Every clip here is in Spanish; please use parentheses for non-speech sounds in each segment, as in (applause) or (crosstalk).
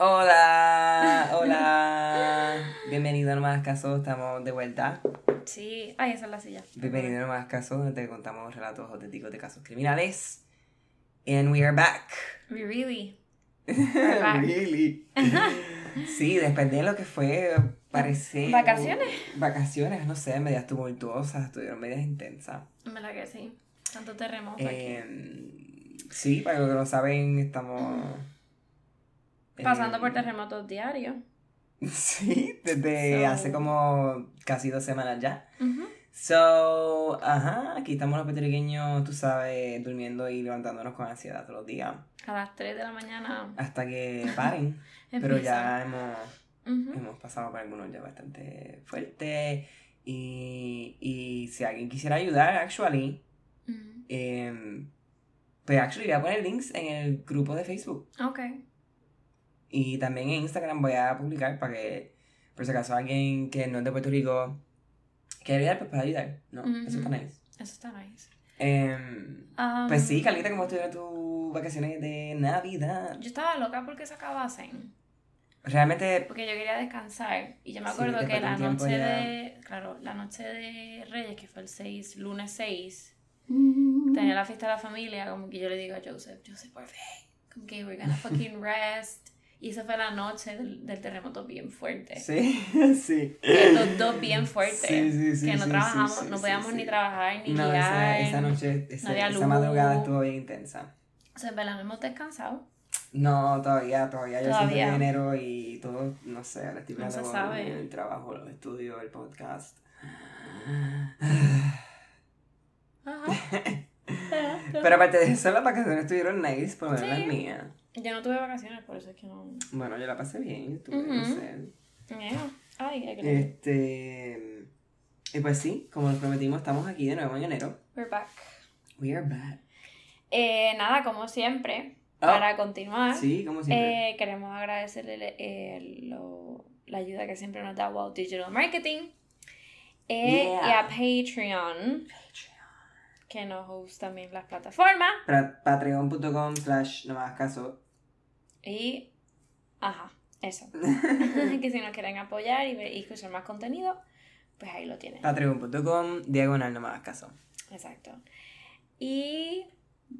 Hola, hola. Bienvenido a No Más Caso, estamos de vuelta. Sí, ay, esa es la silla. Bienvenido a No Más Caso, donde te contamos relatos auténticos de casos criminales. And we are back. We really. (laughs) are back. really. (laughs) sí, después de lo que fue, parece. ¿Vacaciones? Vacaciones, no sé, medias tumultuosas, estuvieron medias intensas. En verdad que sí. Tanto terremoto aquí. Eh, sí, para los que no saben, estamos. Pasando por eh, terremotos diarios. (laughs) Sí, desde So- hace como casi dos semanas ya. Ujú. So, ajá, aquí estamos los puertorriqueños, tú sabes, durmiendo y levantándonos con ansiedad todos los días. A las 3 de la mañana. Hasta que (laughs) paren. pero ya hemos, hemos pasado por algunos ya bastante fuertes. Y, y si alguien quisiera ayudar, actually, em, pues actually voy a poner links en el grupo de Facebook. Ok. Y también en Instagram voy a publicar para que, por si acaso, alguien que no es de Puerto Rico quiere ayudar, pues pueda ayudar. ¿no? Eso está nice. Eso está nice. Em, Um, pues sí, Carlita, ¿cómo estuvieron tus vacaciones de Navidad? Yo estaba loca porque se acabasen. Realmente, Porque yo quería descansar. Y yo me acuerdo que la noche ya- de. Claro, la noche de Reyes, que fue el 6, lunes 6, Mm. tenía la fiesta de la familia. Como que yo le digo a Joseph, Joseph, por fin. Como que we're gonna fucking rest. Y esa fue la noche del, del terremoto bien fuerte. sí, (laughs) sí. Que los dos bien fuertes. Sí, sí, sí, que no sí, trabajamos, sí, no podíamos ni trabajar ni No, guiar. esa, esa noche, esa, esa madrugada estuvo bien intensa. O sea, en verdad no hemos descansado. No, todavía, todavía. Yo siento Todavía. que enero y todo, no sé, ahora estoy No se mirando sabe. el trabajo, los estudios, el podcast. Ajá. (laughs) Pero aparte de eso, las vacaciones estuvieron nice, por lo menos las mías. Yo no tuve vacaciones, por eso es que no. Bueno, yo la pasé bien, estuve, no Ujú. sé. Yeah. Ay, Este. Y pues sí, como nos prometimos, estamos aquí de nuevo en enero. We're back. We are back. Eh, nada, como siempre, Oh, para continuar, Sí, como siempre. eh, queremos agradecerle eh, lo- la ayuda que siempre nos da Wow Digital Marketing eh, y a Patreon, que nos host también las plataformas. Pa- Patreon.com slash no hagas caso. Y, ajá, eso. (laughs) (laughs) que si nos quieren apoyar y, y escuchar más contenido, pues ahí lo tienen. Patreon.com diagonal no me hagas caso. Exacto. Y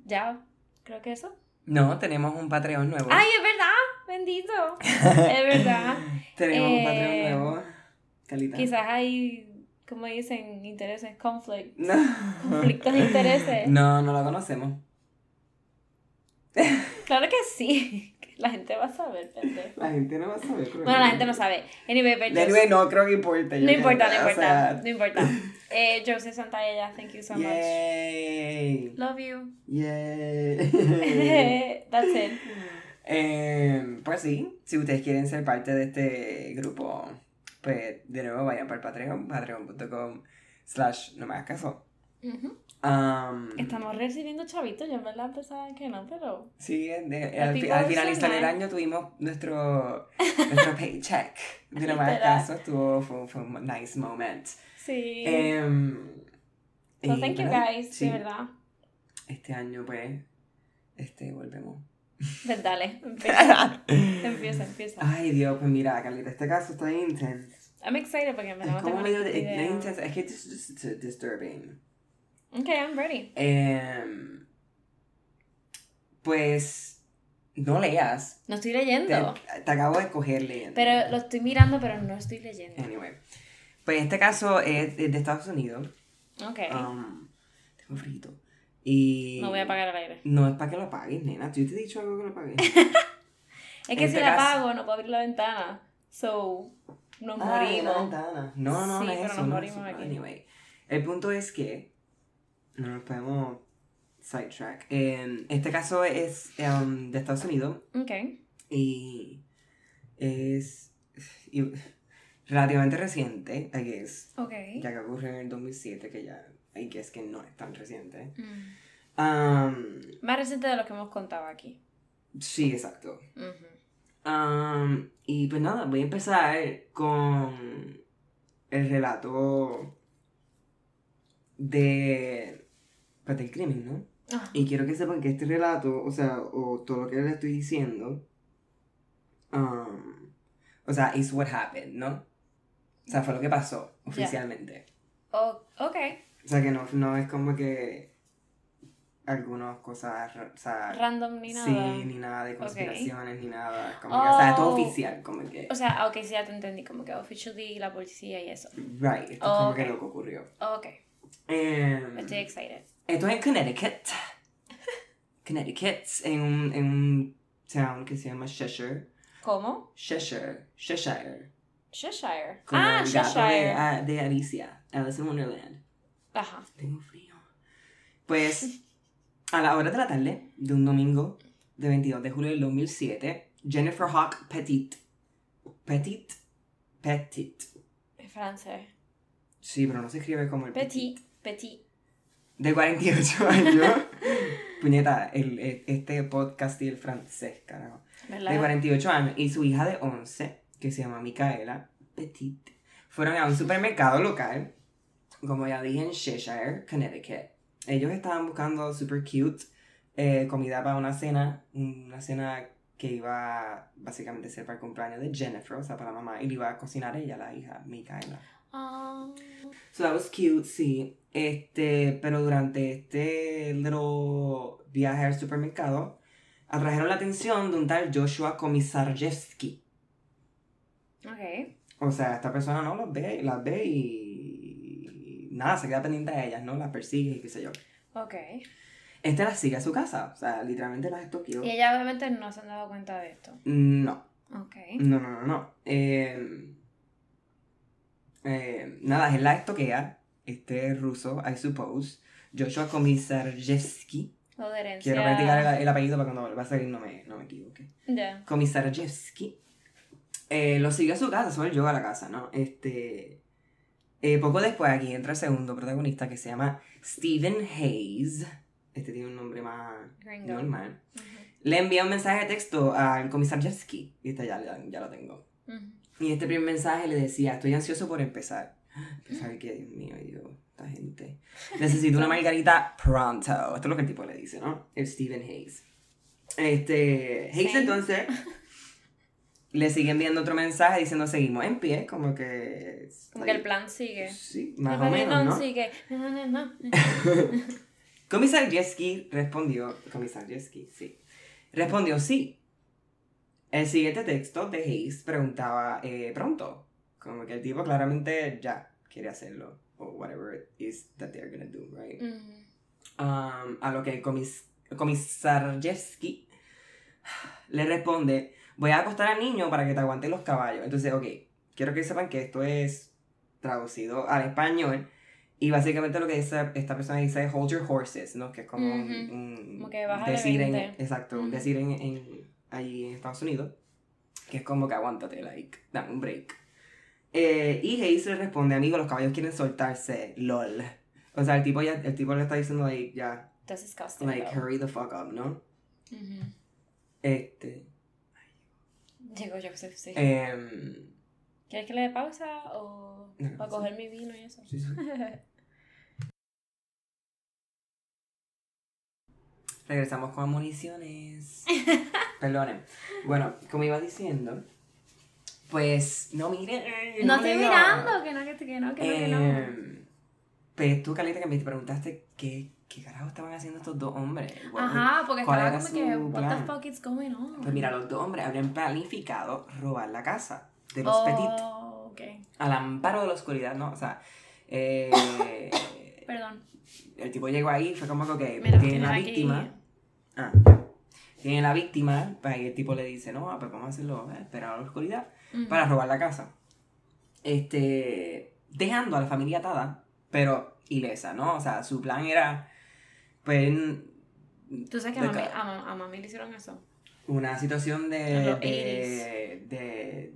ya, creo que eso. No, tenemos un Patreon nuevo. ¡Ay, es verdad! ¡Bendito! es verdad. (laughs) tenemos un Eh, Patreon nuevo. Calita. Quizás hay, como dicen, intereses, conflict. No. Conflictos de intereses. No, no lo conocemos. Claro que sí. (laughs) La gente va a saber, pendejo. La gente no va a saber. pero- Bueno, la gente no sabe. Anyway, but just- Anyway, no creo que importe. no importa, no importa. sea, No importa. (laughs) Eh, Joseph Santalla, thank you so much. Yay. Love you. Yay. (laughs) That's it. Eh, pues sí, si ustedes quieren ser parte de este grupo, pues de nuevo vayan para el Patreon, patreon.com slash no me hagas caso. Ujú. Um, Estamos recibiendo chavitos, yo en verdad pensaba que no, pero... Sí, de- al, fi- al finalizar el año tuvimos nuestro, nuestro (laughs) paycheck. De no más Literal. caso, estuvo, fue, fue un nice moment. Sí. Em, so y, thank you ¿verdad? guys, Sí, de verdad. Este año, pues, este, volvemos. Pues dale, empieza. (laughs) empieza, empieza. Ay, Dios, pues mira, Carlita, este caso está intense. I'm excited porque me Es como medio intense, es que es disturbing. Ok, I'm ready. Em, pues, no leas. No estoy Te, leyendo. te acabo de coger leyendo. Pero lo estoy mirando, pero no estoy leyendo. Anyway. Pues este caso es de de Estados Unidos. Ok. Um, tengo frito. Y. no voy a apagar el aire. No es para que lo apagues, nena. Yo te he dicho algo que lo apagues. (laughs) Es que En si este la caso- apago, no puedo abrir la ventana. So, nos Ah, morimos. la ventana. No, no, Sí, no es pero eso. nos no morimos eso. aquí. Anyway. El punto es que. No nos podemos sidetrack. En este caso es um, de Estados Unidos. Ok. Y. Es. y- relativamente reciente, I guess. Ok. Ya que ocurrió en el 2007, que ya. I guess que no es tan reciente. Mm. Um, Más reciente de lo que hemos contado aquí. sí, exacto. Um, y pues nada, voy a empezar con el relato de pues, del crimen, ¿no? Ah, Y quiero que sepan que este relato, o sea, o todo lo que les estoy diciendo, Um, o sea, it's what happened, ¿no? O sea, fue lo que pasó oficialmente. Oh, ok. O sea, que no, no es como que algunas cosas, o sea, Random ni nada. sí, ni nada de conspiraciones, ni nada, como que, o sea, todo Oh. oficial, como que, O sea, ok, sí, ya te entendí, como que officially la policía y eso. right, esto es Oh, como ok. que lo que ocurrió. Ok, Em, estoy excited. esto es en Connecticut, (laughs) Connecticut, en un, en un town que se llama Cheshire, ¿Cómo? Cheshire, Cheshire, Cheshire. como ah, de, Cheshire. ah, de Alicia, Alice in Wonderland. Ajá. Tengo frío. Pues, (laughs) a la hora de la tarde de un domingo de 22 de julio del 2007, Jennifer Hawk Petit, Petit, Petit, Es francés. Sí, pero no se escribe como el Petit, petit. de 48 (laughs) años. Puñeta, el, el- este podcast y el francés, carajo. ¿Verdad? De 48 años y su hija de 11, que se llama Micaela Petit, fueron a un supermercado local, como ya dije, en Cheshire, Connecticut. Ellos estaban buscando super cute eh, comida para una cena, una cena que iba básicamente a ser para el cumpleaños de Jennifer, o sea, para la mamá, y le iba a cocinar ella, la hija, Micaela. Ah, So that was cute, sí. Este, pero durante este little viaje al supermercado, atrajeron la atención de un tal Joshua Komisarjevsky. ok. O sea, esta persona no las ve, las ve y nada, se queda pendiente de ellas, ¿no? Las persigue y qué sé yo. Ok. Este las sigue a su casa, o sea, literalmente las estoqueó. Y ella obviamente no se han dado cuenta de esto. No, Ok. no, no, no, no. Eh, eh, nada, él la estoquea, este ruso, I suppose, Joshua Komisarjevsky. Lo de herencia. Quiero practicar el, el apellido para cuando vuelva a salir no me, no me equivoque. Ya. Komisarjevsky. Eh, lo siguió a su casa, solo llegó a la casa, ¿no? Este. eh, poco después aquí entra el segundo protagonista que se llama Stephen Hayes. Este tiene un nombre más Gringo. normal. Le envía un mensaje de texto al Komisarjevsky. Y este ya, ya, ya lo tengo. Ujú. Y este primer mensaje le decía: Estoy ansioso por empezar. Empezar que, Dios mío, y digo, esta gente. Necesito una margarita pronto. Esto es lo que el tipo le dice, ¿no? El Stephen Hayes. Este. Hayes Sí. entonces. Le sigue enviando otro mensaje diciendo seguimos en pie, como que. Como que el plan sigue. Sí, más o menos, ¿no? sigue. No, no, no. Komisarjevsky (laughs) respondió. Komisarjevsky, sí. Respondió sí. El siguiente texto de Hayes preguntaba eh, pronto. Como que el tipo claramente ya quiere hacerlo. O whatever it is that they're gonna do, right? Ujú. Um, a lo que comis Komisarjevsky le responde: Voy a acostar al niño para que te aguante los caballos. Entonces, ok, quiero que sepan que esto es traducido al español. Y básicamente lo que dice esta persona dice es hold your horses, ¿no? Que es como un, un Como que decir en, 20. exacto, decir en, en, allí en Estados Unidos, que es como que aguántate, like, dame un break. Eh, y Hayes le responde, amigo, los caballos quieren soltarse, lol. O sea, el tipo ya, el tipo le está diciendo, like, ya, That's disgusting. like, though. hurry the fuck up, ¿no? Ujú. Este, Digo, yo que sé, sí. em, ¿Quieres que le dé pausa o No, para sí. coger mi vino y eso? sí, sí. (laughs) Regresamos con municiones. (laughs) Perdonen. Bueno, como iba diciendo, pues no miren. no estoy mirando, que no, que, que no, que no, que no. Eh, Pues tú, Calita, que me preguntaste qué, qué carajo estaban haciendo estos dos hombres. Ajá, porque ¿cuál estaba como que, what the fuck is going on? Pues mira, los dos hombres habrían planificado robar la casa de los Petit Oh, ok. al amparo de la oscuridad, ¿no? O sea, eh, (laughs) Perdón. el tipo llegó ahí y fue como que, ok, Mira, tienen la aquí- víctima. Ah, ya. Tienen la víctima, pues ahí el tipo le dice, no, pues vamos a hacerlo, eh, esperar a la oscuridad. Para robar la casa. Este, dejando a la familia atada, pero ilesa, ¿no? O sea, su plan era, pues, Tú sabes que a mami, a, a mami le hicieron eso. una situación En de, de,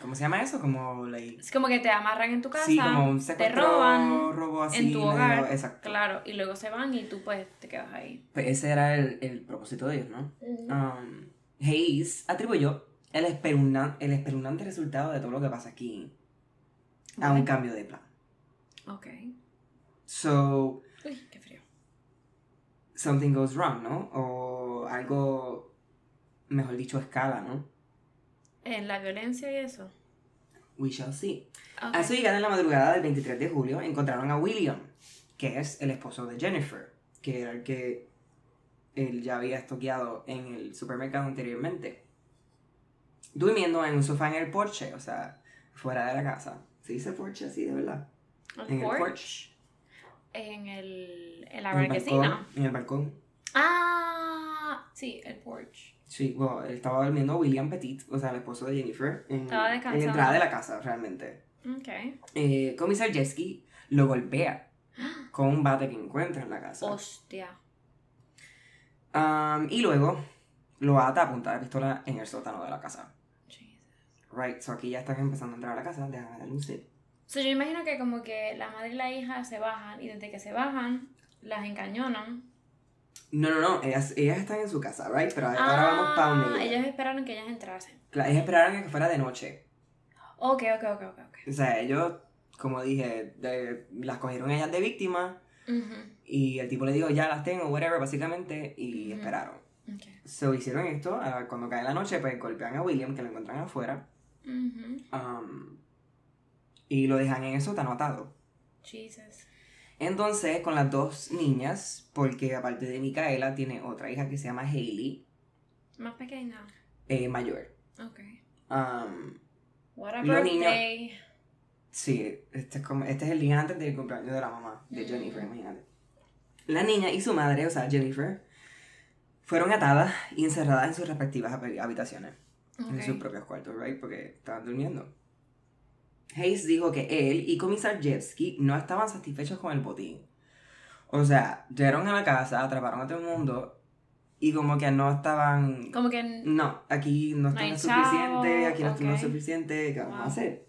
¿cómo se llama eso? Como, like, Es como que te amarran en tu casa, sí, como un te roban robo así, en tu medio- hogar, exacto. claro, y luego se van y tú pues te quedas ahí. Pues ese era el, el propósito de ellos, ¿no? Um, Hayes atribuyó el, espeluznante, el espeluznante resultado de todo lo que pasa aquí a un cambio de plan. Ok. So, Uy, qué frío. something goes wrong, ¿no? O algo, mejor dicho, escala, ¿no? En la violencia y eso. We shall see. Ok. A su llegada en la madrugada del 23 de julio, encontraron a William, que es el esposo de Jennifer, que era el que él ya había estoqueado en el supermercado anteriormente. Durmiendo en un sofá en el porche, o sea, fuera de la casa. ¿Se dice porche así, de verdad? El en el porch. porch. En el. En la En el balcón. En el balcón. Ah, sí, el porch. Sí, bueno, él estaba durmiendo William Petit, o sea, el esposo de Jennifer, en, en la entrada de la casa, realmente. Ok. Eh, Comisar Jesky lo golpea (gasps) con un bate que encuentra en la casa. Hostia. Um, y luego lo ata a punta de pistola en el sótano de la casa. Jesus. Right, so aquí ya están empezando a entrar a la casa, déjame darle un sip. So, yo imagino que como que la madre y la hija se bajan y desde que se bajan, las encañonan. No, no, no, ellas, ellas están en su casa, right? Pero ahora vamos para Ah, donde ellas. esperaron que ellas entrasen. Claro, ellas esperaron que fuera de noche. Ok, ok, ok, ok. ok. O sea, ellos, como dije, de- las cogieron ellas de víctima y el tipo le dijo, ya las tengo, whatever, básicamente, y esperaron. ok. So hicieron esto, ah, cuando cae la noche, pues golpean a William, que lo encuentran afuera, Ujú. um, y lo dejan en el sótano atado. Jesus. Entonces, con las dos niñas, porque aparte de Micaela, tiene otra hija que se llama Hailey, Más pequeña. eh, mayor. Ok. Um, What a niños- sí, este es, como, este es el día antes del cumpleaños de la mamá de Mm. Jennifer, imagínate. La niña y su madre, o sea, Jennifer, fueron atadas y encerradas en sus respectivas hab- habitaciones, en sus propios cuartos, right? Porque estaban durmiendo. Hayes dijo que él y Comisar Jevsky no estaban satisfechos con el botín. O sea, llegaron a la casa, atraparon a todo el mundo y como que no estaban... Como que. No, aquí no está hay lo suficiente, aquí no está lo ok. suficiente, ¿qué vamos a Wow. hacer?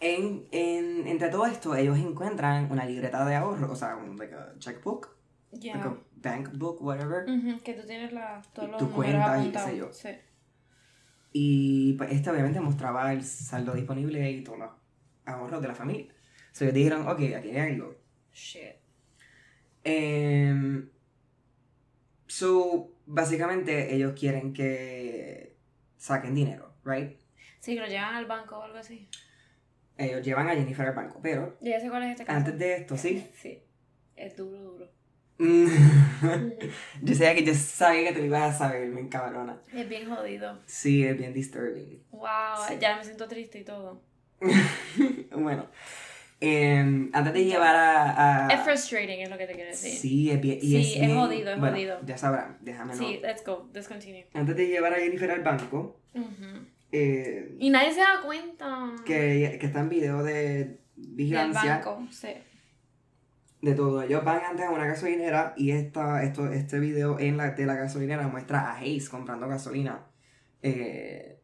En, en- entre todo esto, ellos encuentran una libreta de ahorro, o sea, un like a checkbook, Ya. like a bank book, whatever. Ujú, Que tú tienes la, todos los tu cuenta y qué sé yo. Sí. Y pues este obviamente mostraba el saldo disponible y todos los ahorros de la familia. So ellos dijeron, ok, aquí hay algo. Shit. Em, so, básicamente ellos quieren que saquen dinero, right? Sí, que lo llevan al banco o algo así. Ellos llevan a Jennifer al banco, pero Ya sé cuál es este caso. antes de esto, sí. (laughs) Sí. Es duro, duro. Mm, (laughs) yo sabía que yo sabía que te lo ibas a saber, me encabrona. Es bien jodido. Sí, es bien disturbing. Wow, Sí. ya me siento triste y todo. (laughs) bueno, em, antes de llevar a. a- Es frustrating, es lo que te quiero decir. Sí, es bien. y Sí, es bien- jodido, es bueno, jodido. Ya sabrán, déjame Sí, let's go, let's continue. Antes de llevar a Jennifer al banco, eh, Y nadie se da cuenta. que, que está en video de Del vigilancia banco, sí. De todo. Ellos van antes a una gasolinera y esta, esto, este video en la, de la gasolinera muestra a Hayes comprando gasolina eh,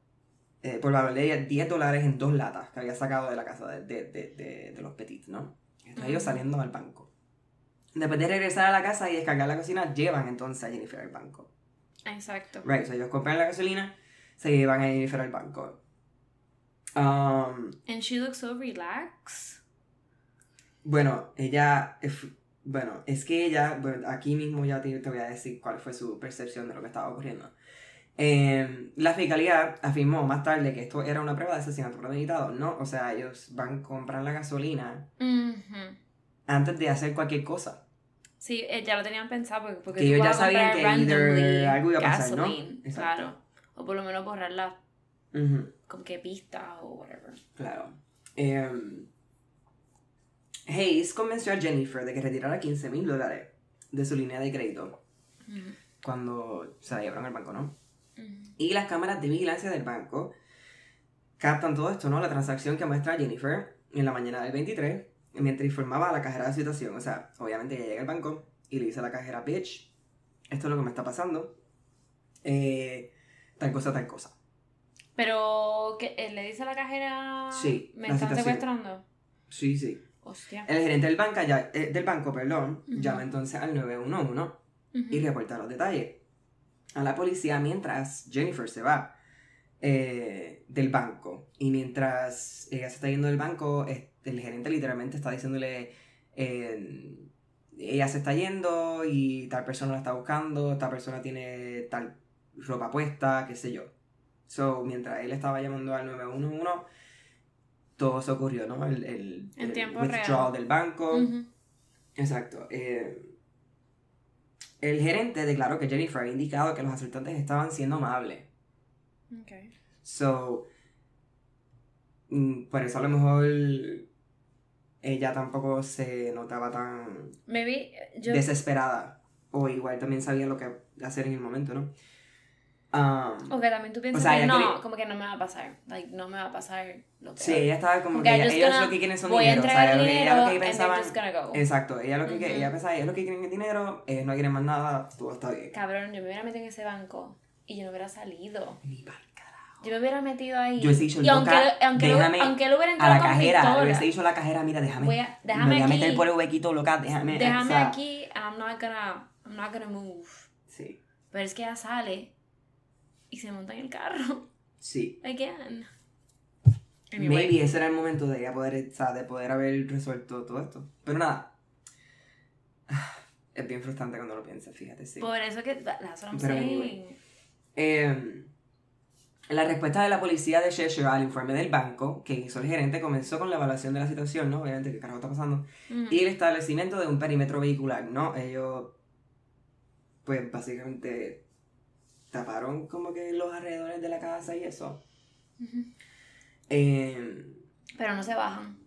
eh, por valor de 10 dólares en dos latas que había sacado de la casa de, de, de, los Petits, ¿no? Están ellos saliendo al banco. Después de regresar a la casa y descargar la cocina, llevan entonces a Jennifer al banco. Exacto. Right, so ellos compran la gasolina, se llevan a Jennifer al banco. Um, And she looks so relaxed. Bueno, ella, es- bueno, es que ella, bueno, aquí mismo ya te, te voy a decir cuál fue su percepción de lo que estaba ocurriendo. Eh, la fiscalía afirmó más tarde que esto era una prueba de asesinato premeditado, ¿no? O sea, ellos van a comprar la gasolina Ujú. antes de hacer cualquier cosa. Sí, eh, ya lo tenían pensado porque, porque Que ellos ya sabían que either algo iba a pasar, ¿no? gasoline, Exacto. Claro. O por lo menos borrar las Ujú, como que pistas o whatever. claro. Eh, Hayes convenció a Jennifer de que retirara 15 mil dólares de su línea de crédito cuando se la llevaron al banco, ¿no? Y las cámaras de vigilancia del banco captan todo esto, ¿no? La transacción que muestra Jennifer en la mañana del 23, mientras informaba a la cajera de la situación. O sea, obviamente ella llega al banco y le dice a la cajera, bitch, esto es lo que me está pasando. Eh, tal cosa, tal cosa. Pero que le dice a la cajera Sí, me la están situación. secuestrando. Sí, sí. Hostia. El gerente del, banca ya, eh, del banco perdón, llama entonces al 911 Ujú. y reporta los detalles a la policía mientras Jennifer se va eh, del banco. Y mientras ella se está yendo del banco, el gerente literalmente está diciéndole, eh, ella se está yendo y tal persona la está buscando, tal persona tiene tal ropa puesta, qué sé yo. So, mientras él estaba llamando al 911, todo se ocurrió, ¿no? El, el, withdrawal real. del banco. Ujú. Exacto. eh, el gerente declaró que Jennifer había indicado que los asaltantes estaban siendo amables. Okay. So, mm, por eso a lo mejor ella tampoco se notaba tan Maybe yo. desesperada. O igual también sabía lo que hacer en el momento, ¿no? Um, O que también tú piensas O sea, que no, quería- como que no me va a pasar. Like, no me va a pasar lo que Sí, ella estaba como Porque que ella- ellos gonna- lo que quieren son a dinero. O sea, entregar ella lo que, lo dinero pensaban. go. Exacto, ella lo que, Ujú. ella pensaba, ellos lo que quieren es dinero, ellos no quieren más nada, todo está bien. Cabrón, yo me hubiera metido en ese banco y yo no hubiera salido. Ni pa'l carajo. Yo me hubiera metido ahí. Yo hubiese dicho, y aunque, aunque, lo- déjame aunque él hubiera A entrado la con cajera, le hubiese dicho a la cajera, mira, déjame. voy a, me déjame voy a meter aquí, por el huequito, loca, déjame. déjame o sea, aquí, I'm not gonna, I'm not gonna move. Sí, Pero es que ella sale y se monta en el carro. sí. Again. Maybe ese era el momento de ella poder, o sea, de poder haber resuelto todo esto. Pero nada. (sighs) Es bien frustrante cuando lo piensas, fíjate, sí. Por eso que, that's what I'm Pero saying. anyway. Eh, la respuesta de la policía de Cheshire al informe del banco que hizo el gerente comenzó con la evaluación de la situación, ¿no? Obviamente, ¿qué carajo está pasando? Ujú. Y el establecimiento de un perímetro vehicular, ¿no? Ellos, pues básicamente taparon como que los alrededores de la casa y eso. Eh, Pero no se bajan.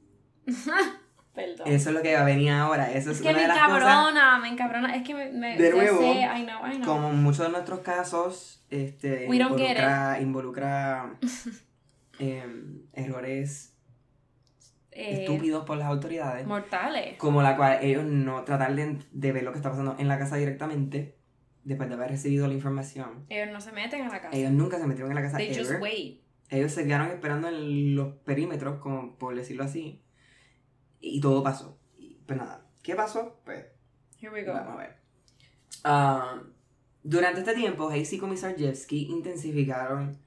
(laughs) Perdón. eso es lo que va a venir ahora. Eso es, Es que una me encabrona, me encabrona. Es que me. me De nuevo, sé, I know, I know. Como en muchos de nuestros casos, este, We involucra, involucra (laughs) em, errores Eh, estúpidos por las autoridades. Mortales. como la cual ellos no tratar de, de ver lo que está pasando en la casa directamente después de haber recibido la información. Ellos no se meten a la casa. Ellos nunca se metieron en la casa They just ever. wait. Ellos se quedaron esperando en los perímetros, como por decirlo así, y todo pasó. Y, pues nada, ¿qué pasó? Pues Here we go. vamos a ver. Ah, durante este tiempo, Hayes y Komisarjevsky intensificaron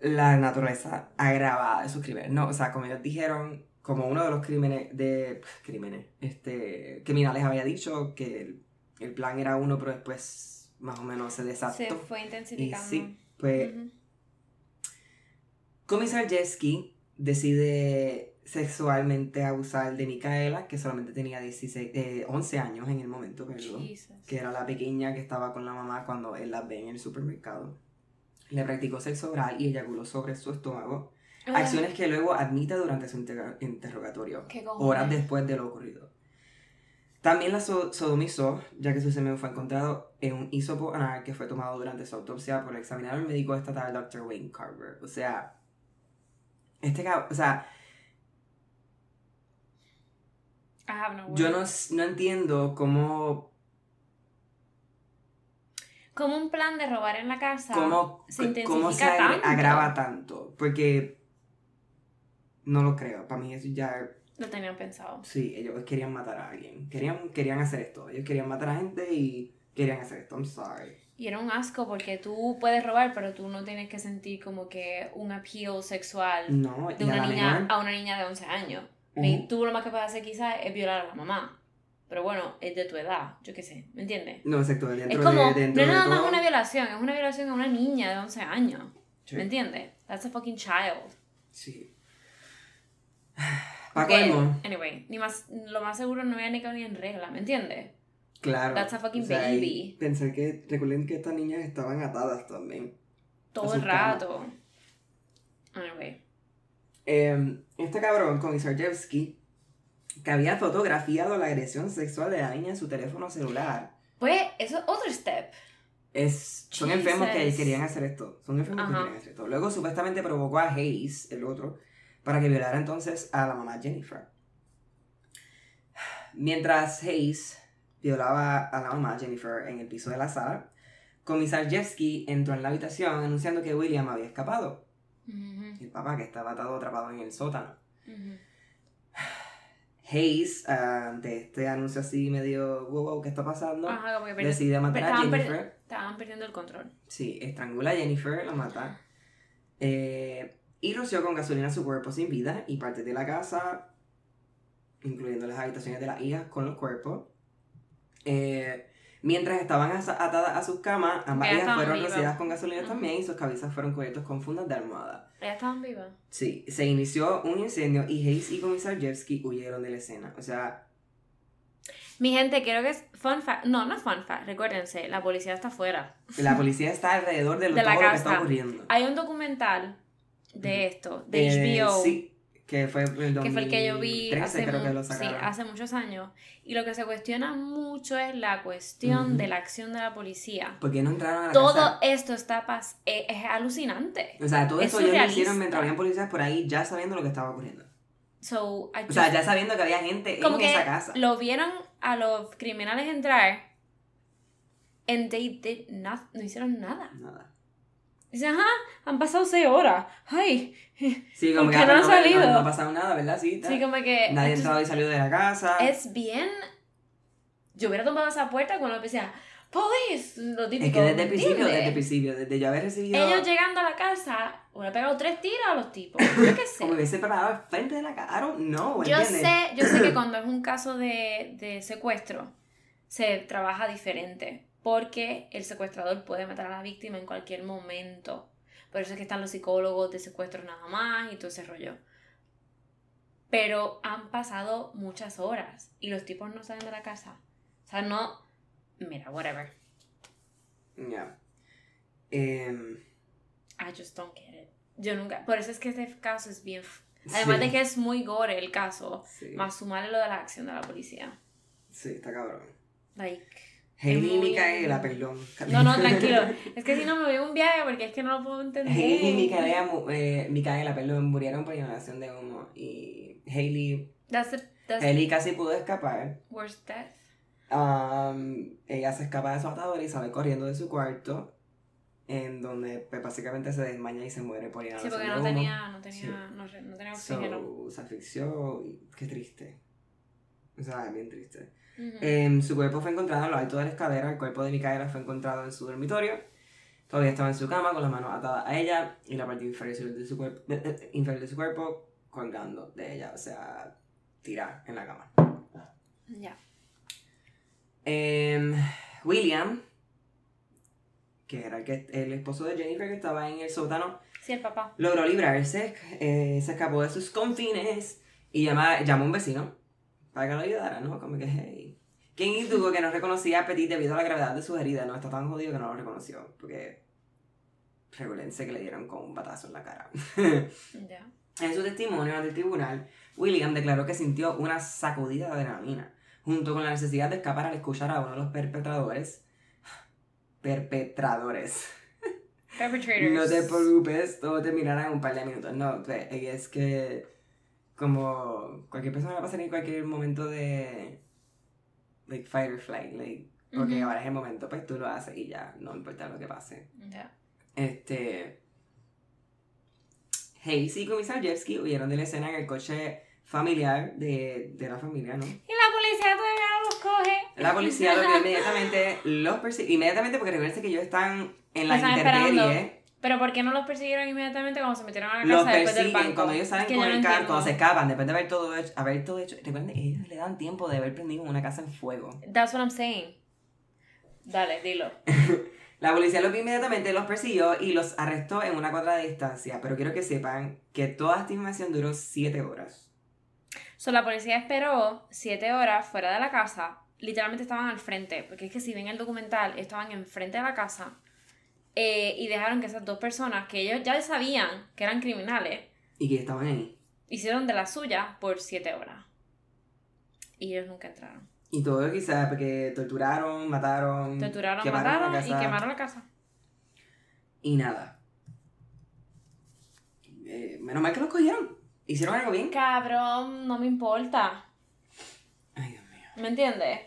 la naturaleza agravada de sus crímenes. No, o sea, como ellos dijeron, como uno de los crímenes de crímenes, este, criminales había dicho que el, plan era uno, pero después más o menos se desató. Se fue y intensificando. sí, pues Ujú. Komisarjevsky decide sexualmente abusar de Micaela, que solamente tenía 16, eh, 11 años en el momento, perdón que era la pequeña que estaba con la mamá cuando él la ve en el supermercado. Le practicó sexo oral y eyaculó sobre su estómago, acciones que luego admite durante su interrogatorio, horas después de lo ocurrido. También la so- sodomizó, ya que su semen fue encontrado en un hisopo anal que fue tomado durante su autopsia por el examinador médico estatal Dr. Wayne Carver. O sea, este cabrón, o sea, I have no yo no, no entiendo cómo Como un plan de robar en la casa. cómo se cómo se tanto. agrava tanto. Porque no lo creo. Para mí eso ya. Lo tenían pensado. Sí, ellos querían matar a alguien. Querían, querían hacer esto. Ellos querían matar a gente y querían hacer esto. I'm sorry. Y era un asco porque tú puedes robar, pero tú no tienes que sentir como que un appeal sexual No, de a una la niña menor. a una niña de 11 años. Ujú. Y Tú lo más que puedes hacer quizás es violar a la mamá. Pero bueno, es de tu edad, yo qué sé, ¿me entiendes? No, exacto. Dentro Es como, de, dentro no es nada más todo- una violación, es una violación a una niña de 11 años. Sí. ¿Me entiendes? That's a fucking child. Sí. Para Que, colmo, Anyway, ni más, lo más seguro no había ni ni en regla, ¿me entiendes? claro. That's a fucking o sea, baby. Pensar que. Recuerden que estas niñas estaban atadas también. Todo el rato. Anyway. Eh, este cabrón con Isarjevsky, que había fotografiado la agresión sexual de la niña en su teléfono celular. Pues, eso es otro step. Es, son Jesus. enfermos que querían hacer esto. Son enfermos que querían hacer esto. Luego supuestamente provocó a Hayes, el otro, para que violara entonces a la mamá Jennifer. Mientras Hayes violaba a la mamá Jennifer en el piso de la sala, Komisarjevsky entró en la habitación anunciando que William había escapado. Ujú, El papá que estaba atado atrapado en el sótano. ujú. Hayes, ah, ante este anuncio así medio wow, wow, ¿qué está pasando? Ajá, como que Decide matar a estaban per- Jennifer. estaban perdiendo el control. Sí, estrangula a Jennifer, la mata. Eh, y roció con gasolina su cuerpo sin vida y parte de la casa, incluyendo las habitaciones de las hijas con los cuerpos. Eh, Mientras estaban atadas a sus camas, ambas estaban fueron vivas. rociadas con gasolina Ujú. también y sus cabezas fueron cubiertas con fundas de almohada. Ellas estaban vivas. Sí, se inició un incendio y Hayes y Komisarjevsky huyeron de la escena. O sea, Mi gente, creo que es fun fact. No, no es fun fact. Recuérdense, la policía está afuera. la (laughs) policía está alrededor de, lo- De la todo lo que está casa. ocurriendo. Hay un documental de esto, de Eh, HBO. Sí, que fue el que fue el que yo vi 2013, hace, creo que lo sí, hace muchos años. Y lo que se cuestiona mucho es la cuestión Ujú. de la acción de la policía. ¿Por qué no entraron a la Todo casa? esto está pas eh, es alucinante. O sea, todo es esto ya lo hicieron mientras habían policías por ahí ya sabiendo lo que estaba ocurriendo. So, I O sea, just- ya sabiendo que había gente como en que esa casa. lo vieron a los criminales entrar and they did not, no hicieron nada. Nada. Dicen, ajá, han pasado seis horas. Ay, Sí, como ¿Por que no han salido? No, no ha pasado nada, ¿verdad? Sí, sí, como que... Nadie ha entrado y salido de la casa. Es bien... Yo hubiera tomado esa puerta cuando decía, police, lo típico. Es que desde el principio, desde el principio, desde yo haber recibido. Ellos llegando a la casa, hubiera pegado tres tiros a los tipos. Yo qué (laughs) sé. Como hubiese preparado al frente de la casa. I don't know, Yo ¿entiendes? sé, yo sé que (laughs) cuando es un caso de, de secuestro, se trabaja diferente. Porque el secuestrador puede matar a la víctima en cualquier momento. Por eso es que están los psicólogos de secuestro nada más y todo ese rollo. Pero han pasado muchas horas y los tipos no salen de la casa. O sea, no. Mira, whatever. Ya. Em, I just don't get it. Yo nunca. Por eso es que este caso es bien. Además sí, de que es muy gore el caso, Sí, más sumarle lo de la acción de la policía. sí, está cabrón. Like. Muy- Micaela, perdón. No, no, tranquilo. (laughs) Es que si no me voy a un viaje porque es que no lo puedo entender. Hailey y Micaela, eh, Micaela, perdón, murieron por inhalación de humo. Y Hailey, That's the, that's Hailey casi pudo escapar. worst death. Um, ella se escapa de su atador y sale corriendo de su cuarto. En donde pues, básicamente se desmaña y se muere por Sí, inhalación porque de no humo. tenía, no tenía, Sí. no, no tenía oxígeno. So, se asfixió y qué triste. O sea, bien triste. Su cuerpo fue encontrado en lo alto de la escalera. El cuerpo de Micaela fue encontrado en su dormitorio. Todavía estaba en su cama con las manos atadas a ella y la parte inferior de su cuerpo, inferior de su cuerpo colgando de ella. O sea, tirada en la cama. Ya. Em, William, que era el, que, el esposo de Jennifer que estaba en el sótano, Sí, el papá. logró librarse, eh, se escapó de sus confines y llama, llamó a un vecino para que lo ayudara, ¿no? Como que, hey. ¿Quién indujo que no reconocía a Petit debido a la gravedad de sus heridas? No, está tan jodido que no lo reconoció, porque recuérdense que le dieron con un batazo en la cara. (laughs) Ya. En su testimonio ante el tribunal, William declaró que sintió una sacudida de adrenalina, junto con la necesidad de escapar al escuchar a uno de los perpetradores. Perpetradores. Perpetrators. No te preocupes, todo terminará en un par de minutos. No, es que como cualquier persona va a pasar en cualquier momento de like fight or flight, like, ok, Ujú. ahora es el momento, pues tú lo haces y ya, no importa lo que pase. Ya. Este. Hayes y Komisarjevsky huyeron de la escena en el coche familiar de, de la familia, ¿no? Y la policía todavía no los coge. La policía (laughs) los vio inmediatamente, los persiguió. Inmediatamente, porque recuerden que ellos están en la intemperie. Pero ¿por qué no los persiguieron inmediatamente cuando se metieron a la Los casa después del banco? cuando ellos salen Es que con yo no el carro, cuando se escapan, después de haber todo hecho. Haber todo hecho recuerden, ellos le dan tiempo de haber prendido una casa en fuego. That's what I'm saying. Dale, dilo. (laughs) La policía los vio inmediatamente, los persiguió y los arrestó en una cuadra de distancia. Pero quiero que sepan que toda esta información duró 7 horas. So, la policía esperó siete horas fuera de la casa. Literalmente estaban al frente. Porque es que si ven el documental, estaban enfrente de la casa. Eh, y dejaron que esas dos personas, que ellos ya sabían que eran criminales, Y que estaban ahí. hicieron de la suya por siete horas. Y ellos nunca entraron. Y todo quizás porque torturaron, mataron. Torturaron, quemaron mataron y quemaron la casa. Y nada. Eh, menos mal que los cogieron. Hicieron algo bien. Cabrón, no me importa. Ay, Dios mío. ¿Me entiendes?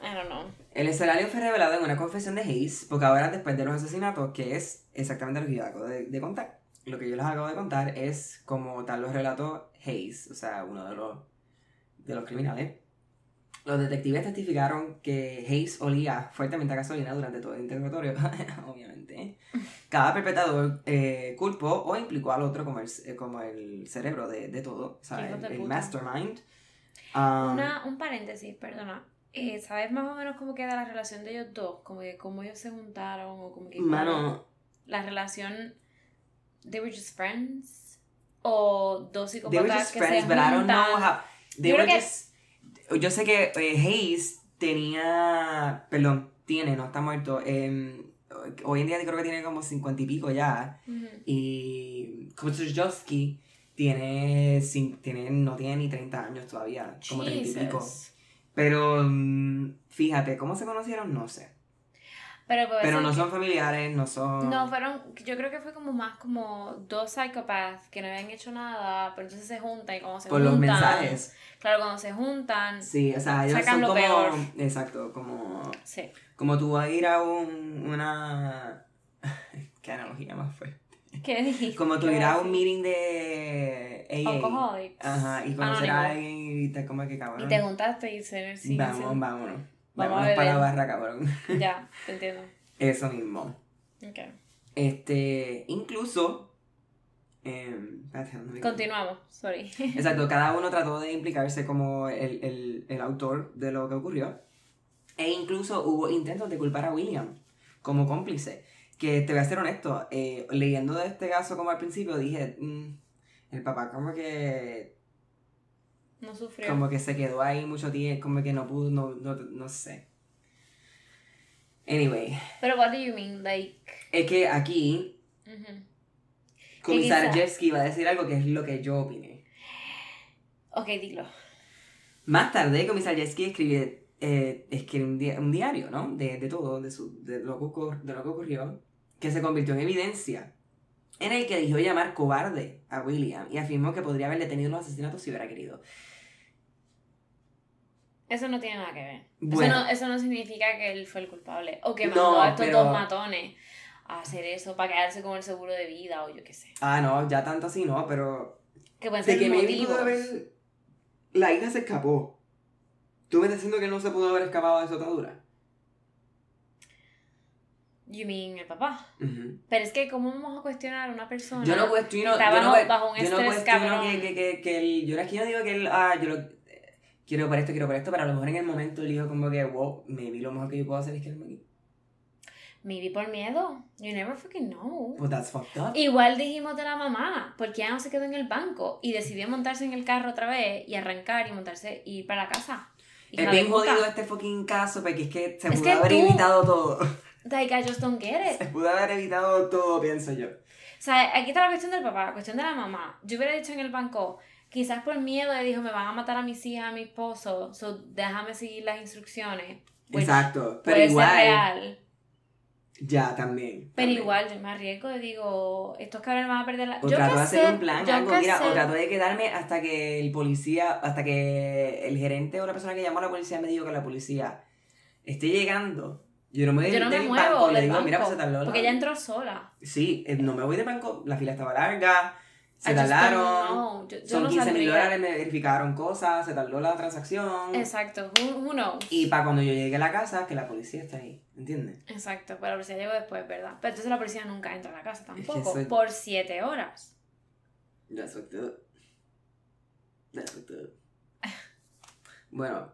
I don't know. El escenario fue revelado en una confesión de Hayes, porque ahora después de los asesinatos, que es exactamente lo que yo acabo de, de contar. Lo que yo les acabo de contar es como tal los relató Hayes, o sea, uno de los, de los criminales. Los detectives testificaron que Hayes olía fuertemente a gasolina durante todo el interrogatorio, (laughs) obviamente. Cada perpetrador eh, culpó o implicó al otro como el, eh, como el cerebro de, de todo, o sea, el, el mastermind. Um, Una, un paréntesis, perdona. Eh, ¿sabes más o menos cómo queda la relación de ellos dos? Como que cómo ellos se juntaron o como que... Mano, La relación... They were just friends. O dos they psicópatas were just que friends, se but I don't know how. They Yo were que- just. Yo sé que eh, Hayes tenía. Perdón, tiene, no está muerto. em, hoy en día creo que tiene como cincuenta y pico ya. Y Kuczynski tiene, cin- tiene, no tiene ni 30 años todavía, como 30 y pico. Pero mm, fíjate, ¿cómo se conocieron? No sé. Pero, Pero no son familiares, no son... No, fueron, yo creo que fue como más como dos psychopaths que no habían hecho nada, pero entonces se juntan y cuando se por juntan. los mensajes. Claro, cuando se juntan, Sí, o sea, ellos Sacan son lo como... peor. Exacto, como... sí. Como tú vas a ir a un, una... (laughs) ¿Qué analogía más fuerte? (laughs) ¿Qué dijiste? Como tú ¿Qué ir a vas un meeting de AA. Ajá, y conocer a alguien y te como que cabrón. Y te juntaste y se sí, Vamos, sí. vámonos. Vamos a Vámonos para la barra, cabrón. (laughs) Ya, te entiendo. Eso mismo. Ok. Este, incluso... em, espérate, ¿dónde me- Continuamos, sorry. (laughs) Exacto, cada uno trató de implicarse como el, el, el autor de lo que ocurrió. E incluso hubo intentos de culpar a William como cómplice. Que te voy a ser honesto, eh, leyendo de este caso como al principio dije, "Mm, el papá como que No sufrió. como que se quedó ahí mucho tiempo, como que no pudo, no, no, no sé. Anyway, Pero what do you mean, like... es que aquí. Comisar quizá- Jeffsky va a decir algo que es lo que yo opiné. Ok, dilo. Más tarde, Comisar Jeffsky escribe, eh, escribe un, di- un diario, ¿no? De, de todo, de, su, de, lo que ocur- de lo que ocurrió, que se convirtió en evidencia, en el que dijo llamar cobarde a William y afirmó que podría haber detenido los asesinatos si hubiera querido. Eso no tiene nada que ver. Bueno. Eso, no, eso no significa que él fue el culpable. O que No, mandó a estos pero- dos matones a hacer eso para quedarse con el seguro de vida o yo qué sé. Ah, no, ya tanto así no, pero Que pueden de ser que maybe motivos. pudo haber... La hija se escapó. ¿Tú me estás diciendo que no se pudo haber escapado de esa atadura? You mean el papá. Ujú. Pero es que, ¿cómo vamos a cuestionar a una persona? Yo no cuestiono, Está yo no, bajo- un yo no estrés cuestiono cabrón. que, que, que, que él, yo no es que yo digo que él, ah, yo lo, eh, quiero por esto, quiero por esto, pero a lo mejor en el momento él dijo como que, wow, maybe lo mejor que yo puedo hacer es quedarme aquí. Maybe por miedo. You never fucking know. Pues that's fucked up. Igual dijimos de la mamá, porque ella no se quedó en el banco y decidió montarse en el carro otra vez y arrancar y montarse y ir para la casa. Hija Es bien jodido este fucking caso porque es que se pudo que haber evitado todo. Like, I just don't get it. Se pudo haber evitado todo, pienso yo. O sea, aquí está la cuestión del papá, la cuestión de la mamá. Yo hubiera dicho en el banco, quizás por miedo, le dijo, me van a matar a mis hijas, a mi esposo, so déjame seguir las instrucciones. Exacto. Pero ser igual, real. ya también. Pero también. igual, yo me arriesgo y digo, estos cabrones van a perder la... O yo trato de hacer un plan, algo, mira, sé. o trato de quedarme hasta que el policía, hasta que el gerente o la persona que llamó a la policía me dijo que la policía esté llegando. Yo no me Yo no me muevo banco, le digo, banco, mira, pues se tardó. porque la- ella entró sola. Sí, eh, no me voy del banco, la fila estaba larga, se don't tardaron. Yo, yo son no 15 mil dólares, me verificaron cosas, se tardó la transacción. Exacto, who, who knows? Y para cuando yo llegue a la casa, que la policía está ahí, ¿entiendes? Exacto, pero la policía llegó después, ¿verdad? Pero entonces la policía nunca entra a la casa que tampoco, soy- por siete horas. That's up. That's up. Bueno,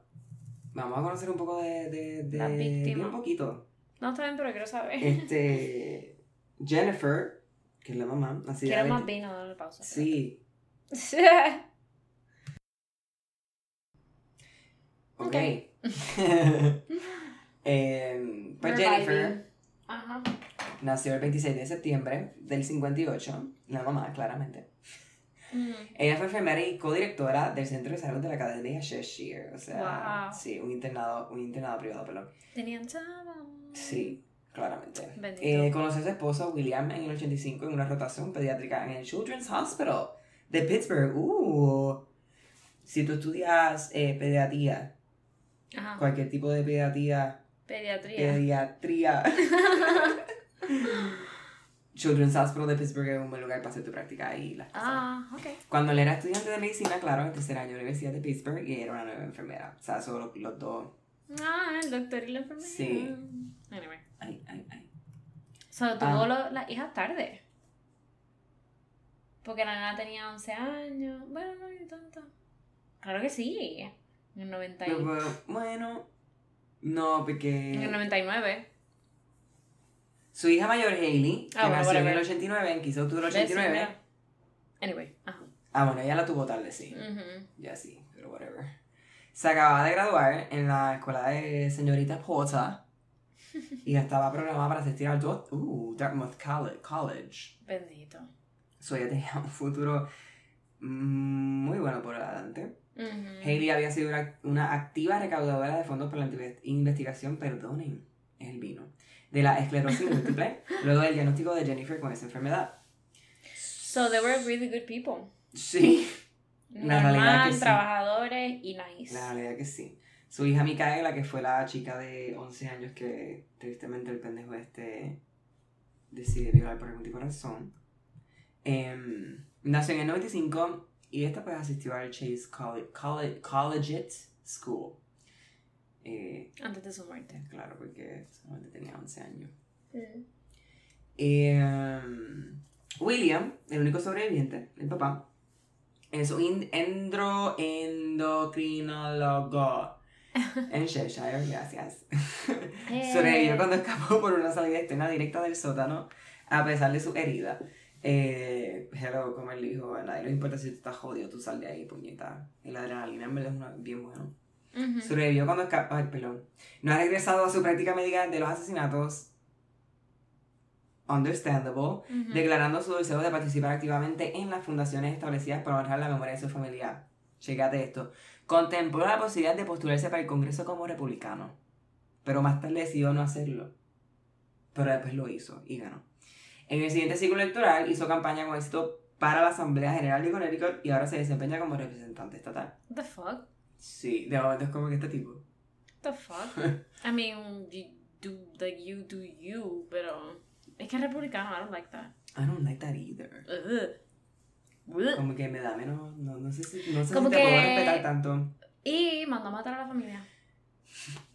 vamos a conocer un poco de... de, de La víctima. bien poquito. No está bien, pero quiero saber. Este... (laughs) Jennifer, que es la mamá, así quiero más vino, dale pausa. Sí, (laughs) ok. Ok. (laughs) Em, pues We're Jennifer. Ajá. nació el 26 de septiembre del 58, la mamá, claramente. Mm. Ella fue enfermera y codirectora del Centro de Salud de la Academia Cheshire. O sea, Wow. sí, un internado, un internado privado, perdón. Tenían chavo. Sí, claramente. Eh, conoció a su esposo William en el 85 en una rotación pediátrica en el Children's Hospital de Pittsburgh. Uh, si tú estudias eh, pediatría, Ajá. cualquier tipo de pediatría, Pediatría. pediatría, (laughs) Children's Hospital de Pittsburgh es un buen lugar para hacer tu práctica y las cosas. ah, ok. Cuando él era estudiante de medicina, claro, en tercer año de la Universidad de Pittsburgh, y era una nueva enfermera. O sea, solo los dos. Ah, el doctor y la enfermera. Sí. Anyway. Ay, ay, ay. So, tuvo Ah. lo- las hijas tarde. Porque la nena tenía 11 años. Bueno, no ni tanto. Claro que sí. En el 90 y... Pero, bueno, No, En el porque 99. Su hija mayor, Hailey, que Ah, bueno, nació en el whatever. 89, en 15 de octubre del ¿Ves? Sí, 89. mira. Anyway, ajá. Ah, bueno, ella la tuvo tarde, sí. Ya sí, pero whatever. Se acababa de graduar en la escuela de señorita Porter y estaba programada para asistir al uh, Dartmouth Colle- College. Bendito. So ella tenía un futuro mm, muy bueno por adelante. Ujú. Hailey había sido una, una activa recaudadora de fondos para la inve- investigación, perdonen el vino, de la esclerosis múltiple, luego del diagnóstico de Jennifer con esa enfermedad. So they were really good people. Sí, La realidad Normal, que sí. trabajadores y nice. la realidad que sí. Su hija Micaela, que fue la chica de 11 años que tristemente el pendejo este decide violar por algún tipo de razón, em, nació en el 95 y esta pues asistió al Chase Colle- Colle- Collegiate School. Eh, Antes de su muerte. claro, porque solamente tenía 11 años. Mm. Em, William, el único sobreviviente, el papá, es un in- endro endocrinólogo (laughs) en Cheshire, gracias. Eh. Sobrevivió cuando escapó por una salida externa directa del sótano, a pesar de su herida. Eh, hello, como él dijo, a nadie le importa si tú estás jodido, tú sal de ahí, puñeta. Y la adrenalina en verdad es una- bien bueno. Ujú. Sobrevivió cuando escapó. Ay, perdón. No ha regresado a su práctica médica de los asesinatos. Understandable. Ujú. Declarando su deseo de participar activamente en las fundaciones establecidas para honrar la memoria de su familia. Checate esto. Contempló la posibilidad de postularse para el Congreso como republicano. Pero más tarde decidió no hacerlo. Pero después lo hizo y ganó. En el siguiente ciclo electoral hizo campaña con éxito para la Asamblea General de Connecticut y ahora se desempeña como representante estatal. The fuck? Sí, de momento es como que este tipo. What the fuck? I mean, you do, like, you do you, pero... Es que es republicano, I don't like that. I don't like that either. Ugh. Como que me da menos. No, no sé si, no sé Como si te puedo respetar tanto. Y mandó a matar a la familia.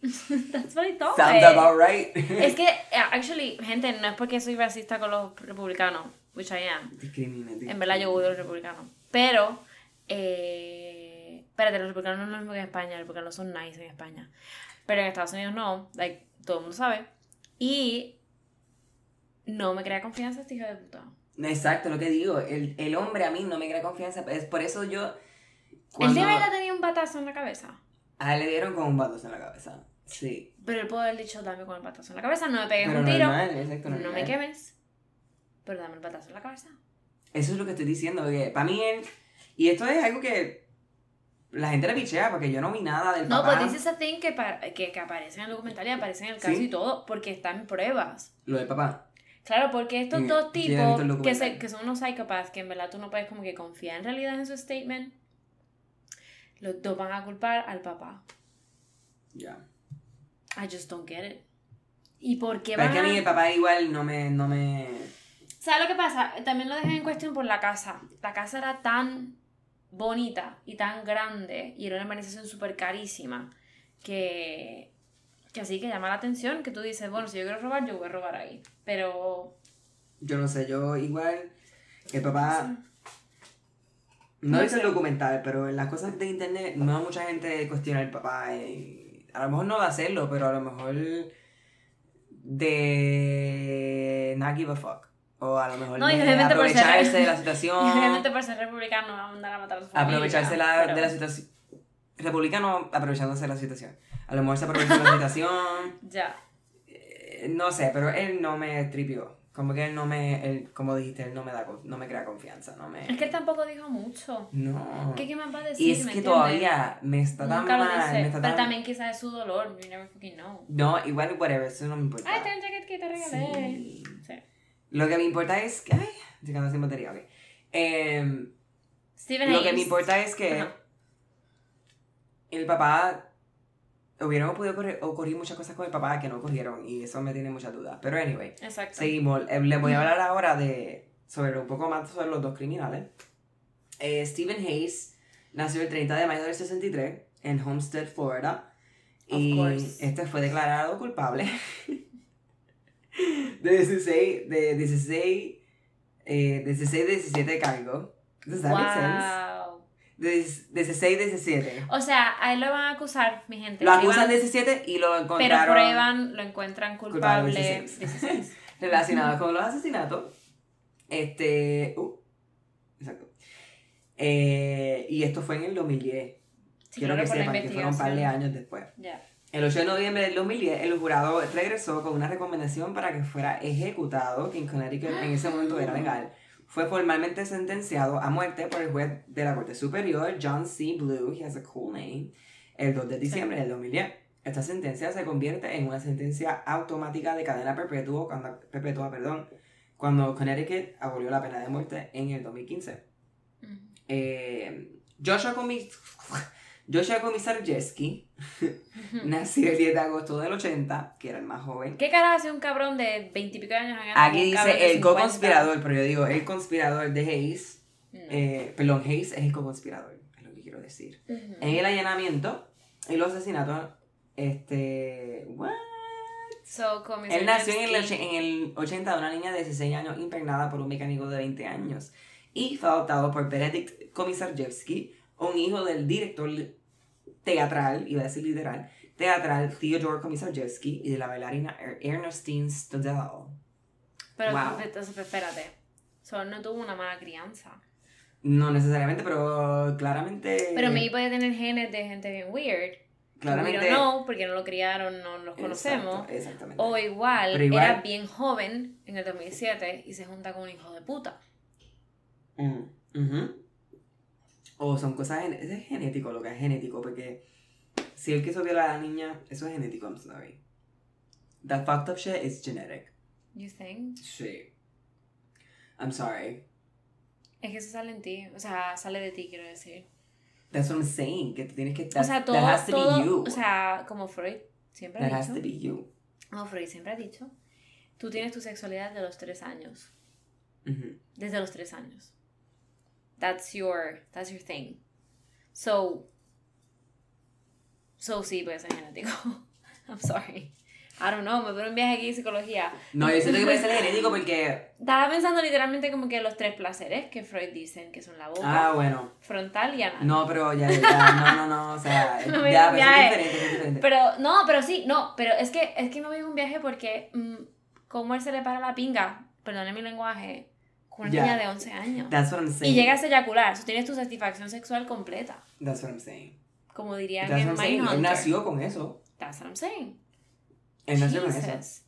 (laughs) That's what I thought. Sounds about right. Es que, (laughs) eh, actually, gente, no es porque soy racista con los republicanos, which I am. Discrimina, En verdad yo odio a los republicanos. Pero, eh, espérate, los republicanos no es lo mismo que en España, los republicanos son nice en España. Pero en Estados Unidos no, like, todo el mundo sabe. Y no me crea confianza este hijo de puta. Exacto, lo que digo. El, el hombre a mí no me crea confianza. Es por eso yo. Cuando de verdad tenía un batazo en la cabeza. a él le dieron con un batazo en la cabeza. Sí. Pero él pudo haber dicho, dame con el batazo en la cabeza, no me pegues Pero un tiro, normal, exacto, no me quemes, pero dame el batazo en la cabeza. Eso es lo que estoy diciendo. Que para mí él. Y esto es algo que. La gente le pichea porque yo no vi nada del No, papá. pues dice esa thing que, que, que aparece en el documental y aparece en el caso Sí. y todo, porque está en pruebas. Lo del papá. Claro, porque estos dos sí, he visto tipos que, se, que son unos psychopaths que en verdad tú no puedes como que confiar en realidad en su statement, los dos van a culpar al papá. Ya. I just don't get it. ¿Y por qué Pero es van que a mí el papá igual no me. No me... ¿Sabes lo que pasa? También lo dejé en cuestión por la casa. La casa era tan bonita y tan grande y era una urbanización súper carísima que, que así que llama la atención que tú dices, bueno, si yo quiero robar, yo voy a robar ahí. Pero... Yo no sé, yo igual. El papá. No No hice el documental, pero en las cosas de internet no mucha gente cuestiona al papá. y a lo mejor no de hacerlo, pero a lo mejor de not give a fuck. O a lo mejor No, y por ser- aprovecharse de la (laughs) Y situación. obviamente por ser republicano va a mandar a matar a su familia. aprovecharse la- pero- de la situación. Republicano aprovechándose de la situación. A lo mejor se aprovecha de la situación. (laughs) Ya. Eh, No sé, pero él no me tripió. Como que él no me, él, como dijiste, él no me da, no me crea confianza, no me... Es que él tampoco dijo mucho. No. ¿Qué, qué más va a decir? Y es ¿Me que entiendes? todavía me está tan Nunca mal, dice. me está Pero tan... también quizás es su dolor. You never fucking know. No, igual, whatever, eso no me importa. Ay, ten el jacket que te regalé. Sí. Lo que me importa es que... Ay, estoy quedando sin batería, ok. Em, Stephen lo que me importa es que Ajá. el papá... Hubieran podido ocurrir, ocurrir muchas cosas con el papá que no ocurrieron y eso me tiene muchas dudas. Pero anyway, Exacto. Seguimos. Eh, les voy a hablar ahora de sobre un poco más sobre los dos criminales. Eh, Stephen Hayes nació el 30 de mayo del 63 en Homestead, Florida. Of y course. este fue declarado culpable (laughs) de 16, de 16, eh, 16 de 17 cargos. Does that make sense? Wow. 16, 17. O sea, a él lo van a acusar, mi gente. Lo acusan de 17 y lo Pero encontraron prueban, lo encuentran culpable culpable. 16. 16. (laughs) relacionado con los asesinatos. Este. Uh, exacto. Eh, y esto fue en el 2010. Sí, Quiero que sepan que fueron un par de años después. Ya. El 8 de noviembre del 2010, el jurado regresó con una recomendación para que fuera ejecutado, que en Connecticut en ese momento era legal. Fue formalmente sentenciado a muerte por el juez de la Corte Superior, John C. Blue, he has a cool name, el 2 de diciembre del 2010. Esta sentencia se convierte en una sentencia automática de cadena perpetua cuando, perpetua, perdón, cuando Connecticut abolió la pena de muerte en el 2015. Ujú. Eh, Joshua, Comi- Joshua Komisarjewski nació el 10 de agosto del 80, que era el más joven. ¿Qué cara hace un cabrón de veintipico años Aquí dice el 50? co-conspirador, pero yo digo el conspirador de Hayes. No. Eh, perdón, Hayes es el co-conspirador, es lo que quiero decir. Ujú. En el allanamiento y los asesinatos, este. ¿What? So, Él nació en el, en el 80 de una niña de 16 años impregnada por un mecánico de 20 años y fue adoptado por Benedict Komisarjewski, un hijo del director teatral, iba a decir literal, teatral Theodore Komisarjewski y de la bailarina Er- Ernestine Studell. Pero Wow. entonces, espérate. So, no tuvo una mala crianza. No necesariamente, pero claramente... Pero me puede tener genes de gente bien weird. claramente... No, porque no lo criaron, no los conocemos. Exacto, exactamente. O igual, igual- era bien joven en el 2007 y se junta con un hijo de puta. Mm, ujú. O son cosas, gen- es genético lo que es genético, porque si él quiso violar a la niña, eso es genético, I'm sorry. That fucked up shit is genetic. You think? Sí. I'm sorry. Es que eso sale en ti. O sea, sale de ti, quiero decir. That's what I'm saying, que tú tienes que... o that- sea, todo, that has to todo be you. o sea, como Freud siempre that ha has to dicho. be you. No, Freud siempre ha dicho. Tú tienes tu sexualidad de los tres años. Desde los tres años. That's your, that's your thing. So, so sí, puede ser genético. (laughs) I'm sorry. I don't know, me pone un viaje aquí de psicología. No, yo siento que puede ser genético porque... Estaba pensando literalmente como que los tres placeres que Freud dicen que son la boca, Ah, bueno. frontal y anal. No, pero ya, ya, no, no, no, o sea, (laughs) No ya, pero es viaje. diferente, es diferente. Pero, no, pero sí, no, pero es que, es que me voy en un viaje porque, mm, ¿cómo él se le para la pinga? Perdone mi lenguaje. Con una Ya. niña de 11 años. That's what I'm saying. Y llegas a eyacular. So, tienes tu satisfacción sexual completa. That's what I'm saying. Como dirían That's en what I'm saying. Él nació con eso. That's what I'm saying. Él nació con eso.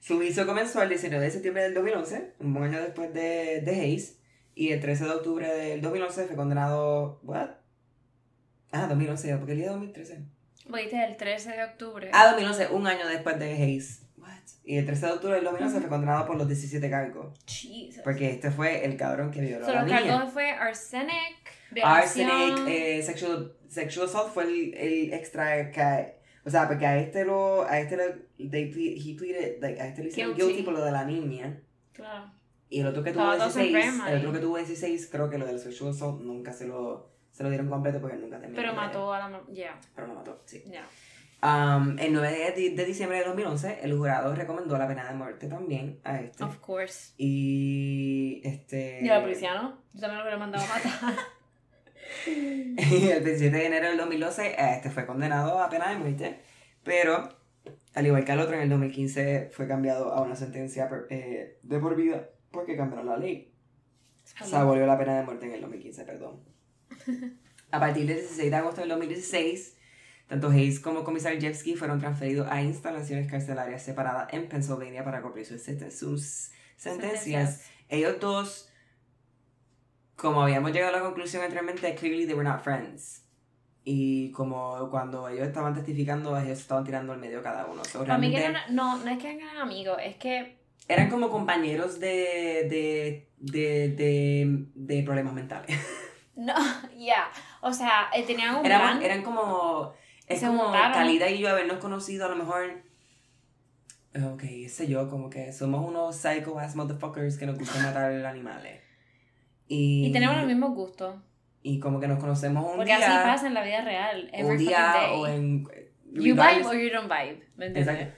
Su juicio comenzó el 19 de septiembre del 2011, un buen año después de, de Hayes, y el 13 de octubre del 2011 fue condenado... ¿What? Ah, 2011, porque el día de 2013. Viste el 13 de octubre. Ah, 2011, un año después de Hayes. Y el 13 de octubre del 2011 fue condenado por los 17 cargos, Jesus. porque este fue el cabrón que violó So, a la los niña. cargos fue arsenic, violación. Arsenic, eh, sexual, sexual assault fue el, el extra que... O sea, porque a este lo... A este lo... They he pleaded, like, a este le hicieron Guilty. guilty por lo de la niña. Claro. Y el otro que tuvo Estaba todo 16, enferma el otro que tuvo 16, creo que lo del sexual assault nunca se lo, se lo dieron completo porque nunca terminó. Pero mató a la. Ya, Pero lo mató, sí. ya. Um, el 9 de, de diciembre de 2011, el jurado recomendó la pena de muerte también a este. Of course. Y este... Y a la policía, ¿no? Yo también lo hubiera mandado a matar. (laughs) (laughs) el 27 de enero del 2012, este fue condenado a pena de muerte, pero al igual que el otro, en el 2015 fue cambiado a una sentencia eh, de por vida porque cambiaron la ley. Se abolió la pena de muerte en el 2015, perdón. (laughs) A partir del 16 de agosto del 2016, tanto Hayes como Komisarjewski fueron transferidos a instalaciones carcelarias separadas en Pennsylvania para cumplir sus, senten- sus sentencias. Ellos dos, como habíamos llegado a la conclusión anteriormente, clearly they were not friends. Y como cuando ellos estaban testificando, ellos estaban tirando al medio cada uno. So, Para mí que eran- no, no es que eran amigos, es que eran como compañeros de, de, de, de, de problemas mentales. (laughs) no, (laughs) ya, o sea, eh, tenían un Eran, plan. eran como. Es como. Calida y yo habernos conocido a lo mejor. Ok, sé yo, como que somos unos psycho ass motherfuckers que nos gusta (laughs) matar animales. Y, y tenemos los mismos gustos. Y como que nos conocemos un Porque día. así pasa en la vida real. Un día day. o en. You vibe or you don't vibe. ¿Me entiendes?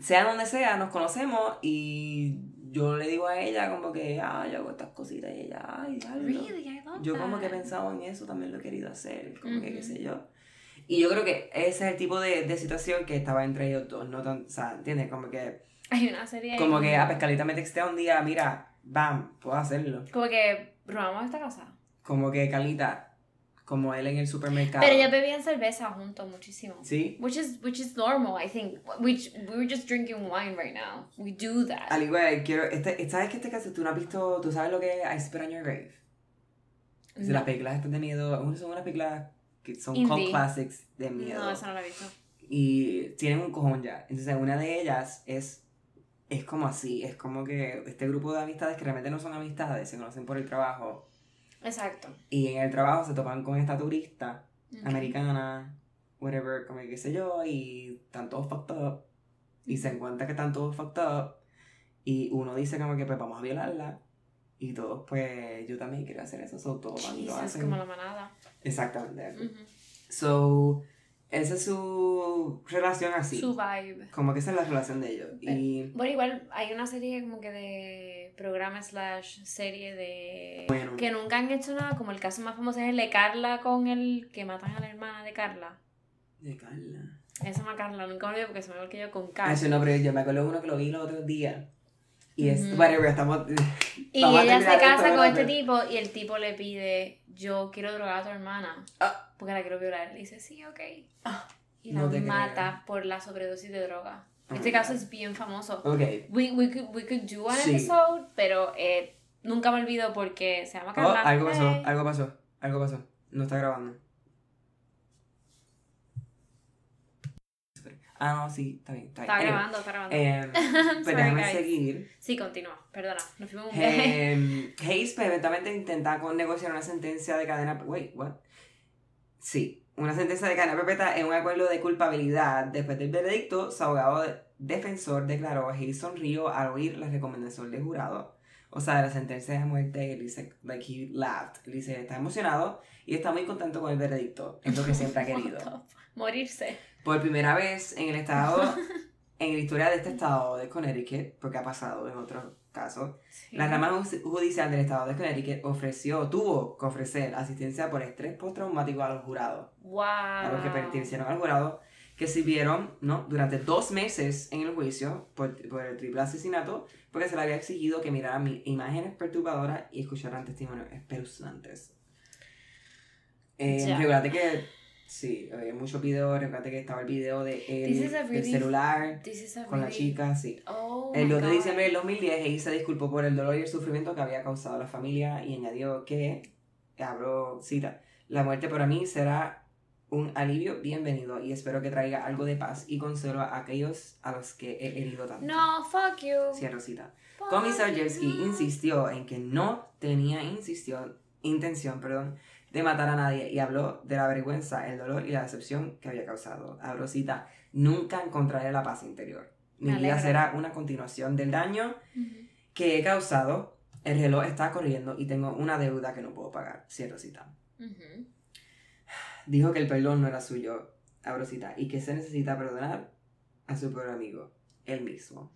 Sea donde sea, nos conocemos y yo le digo a ella como que, ah, yo hago estas cositas y ella, ay, diablo. Really, Yo como que he pensado en eso, también lo he querido hacer, como que qué sé yo. Y yo creo que ese es el tipo de, de situación que estaba entre ellos dos, no tan, o sea, ¿entiendes? Como que, Hay una serie como que, ah, Pescalita me textea un día, mira, bam, puedo hacerlo. Como que robamos esta casa. Como que, Calita, como él en el supermercado. Pero ellos bebían cerveza juntos muchísimo. Sí, Which is, which is normal, I think. Which, we're just drinking wine right now. We do that. al igual, quiero, este, ¿sabes que este caso tú no has visto, tú sabes lo que es I Spit on Your Grave? Es de No. las películas de miedo, son unas películas que son Indie. cult classics de miedo. No, eso no lo he visto. y tienen un cojón ya. Entonces, una de ellas es, es como así, es como que este grupo de amistades que realmente no son amistades, se conocen por el trabajo, Exacto. y en el trabajo se topan con esta turista Ok. americana, whatever, como que qué sé yo, y están todos fucked up, y se encuentra que están todos fucked up, y uno dice como que pues vamos a violarla, y todos pues yo también quiero hacer eso, so todos van y lo hacen. como la manada. Exactamente. Ujú. So, esa es su relación así. Su vibe. Como que esa es la relación de ellos. Y Bueno, igual hay una serie como que de programa slash serie de... bueno, Que nunca han hecho nada, como el caso más famoso es el de Carla con el que matan a la hermana de Carla. de Carla. Esa llama Carla, nunca me olvido porque se me que yo con Ah, Carla. ese no, pero yo me acuerdo de uno que lo vi los otros días. Y es, Ujú. whatever, estamos. (laughs) Y ella se casa con este tipo y el tipo le pide, yo quiero drogar a tu hermana Ah. porque la quiero violar. Le dice, sí, ok. Ah, y la no te mata por la sobredosis de droga. Oh este caso God. es bien famoso. Ok. We, we, could, we could do an Sí. episode, pero eh, nunca me olvido porque se llama Oh, Carla. algo pasó, algo pasó, algo pasó. No está grabando. Ah, no, sí, está bien, está bien. Está grabando, está grabando. em, (laughs) pues déjame guys. seguir. Sí, continúa, perdona. Nos fuimos un viaje. (laughs) Eh, Hayes pues, eventualmente intenta con negociar una sentencia de cadena. Wait, what? Sí, una sentencia de cadena perpetua en un acuerdo de culpabilidad. Después del veredicto, su abogado de- defensor declaró Hayes sonrió al oír la recomendación del jurado. O sea, de la sentencia de muerte, él dice, like he laughed. Él dice, está emocionado y está muy contento con el veredicto. Es lo que siempre ha querido. Morirse. Por primera vez en el estado, (laughs) en la historia de este estado de Connecticut, porque ha pasado en otros casos, Sí. la rama ju- judicial del estado de Connecticut ofreció, tuvo que ofrecer asistencia por estrés postraumático a los jurados, Wow. a los que pertenecieron al jurado, que sirvieron ¿no? durante dos meses en el juicio por, por el triple asesinato, porque se le había exigido que miraran mi- imágenes perturbadoras y escucharan testimonios espeluznantes. Eh, que, sí, había muchos videos, recuerda que estaba el video de él, really- celular, is a con la chica, sí. Oh El my 2 de diciembre del 2010, Hayes se disculpó por el dolor y el sufrimiento que había causado a la familia y añadió que, abro cita, la muerte para mí será un alivio bienvenido y espero que traiga algo de paz y consuelo a aquellos a los que he herido tanto. No, fuck you. Cierro cita. Komisarjevsky insistió en que no tenía insistió, intención perdón, de matar a nadie y habló de la vergüenza, el dolor y la decepción que había causado. Abro cita, nunca encontraré la paz interior. Mi Me vida será una continuación del daño que he causado. El reloj está corriendo y tengo una deuda que no puedo pagar. Cierro cita. Dijo que el perdón no era suyo. Abro cita. Y que se necesita perdonar a su peor amigo. Él mismo.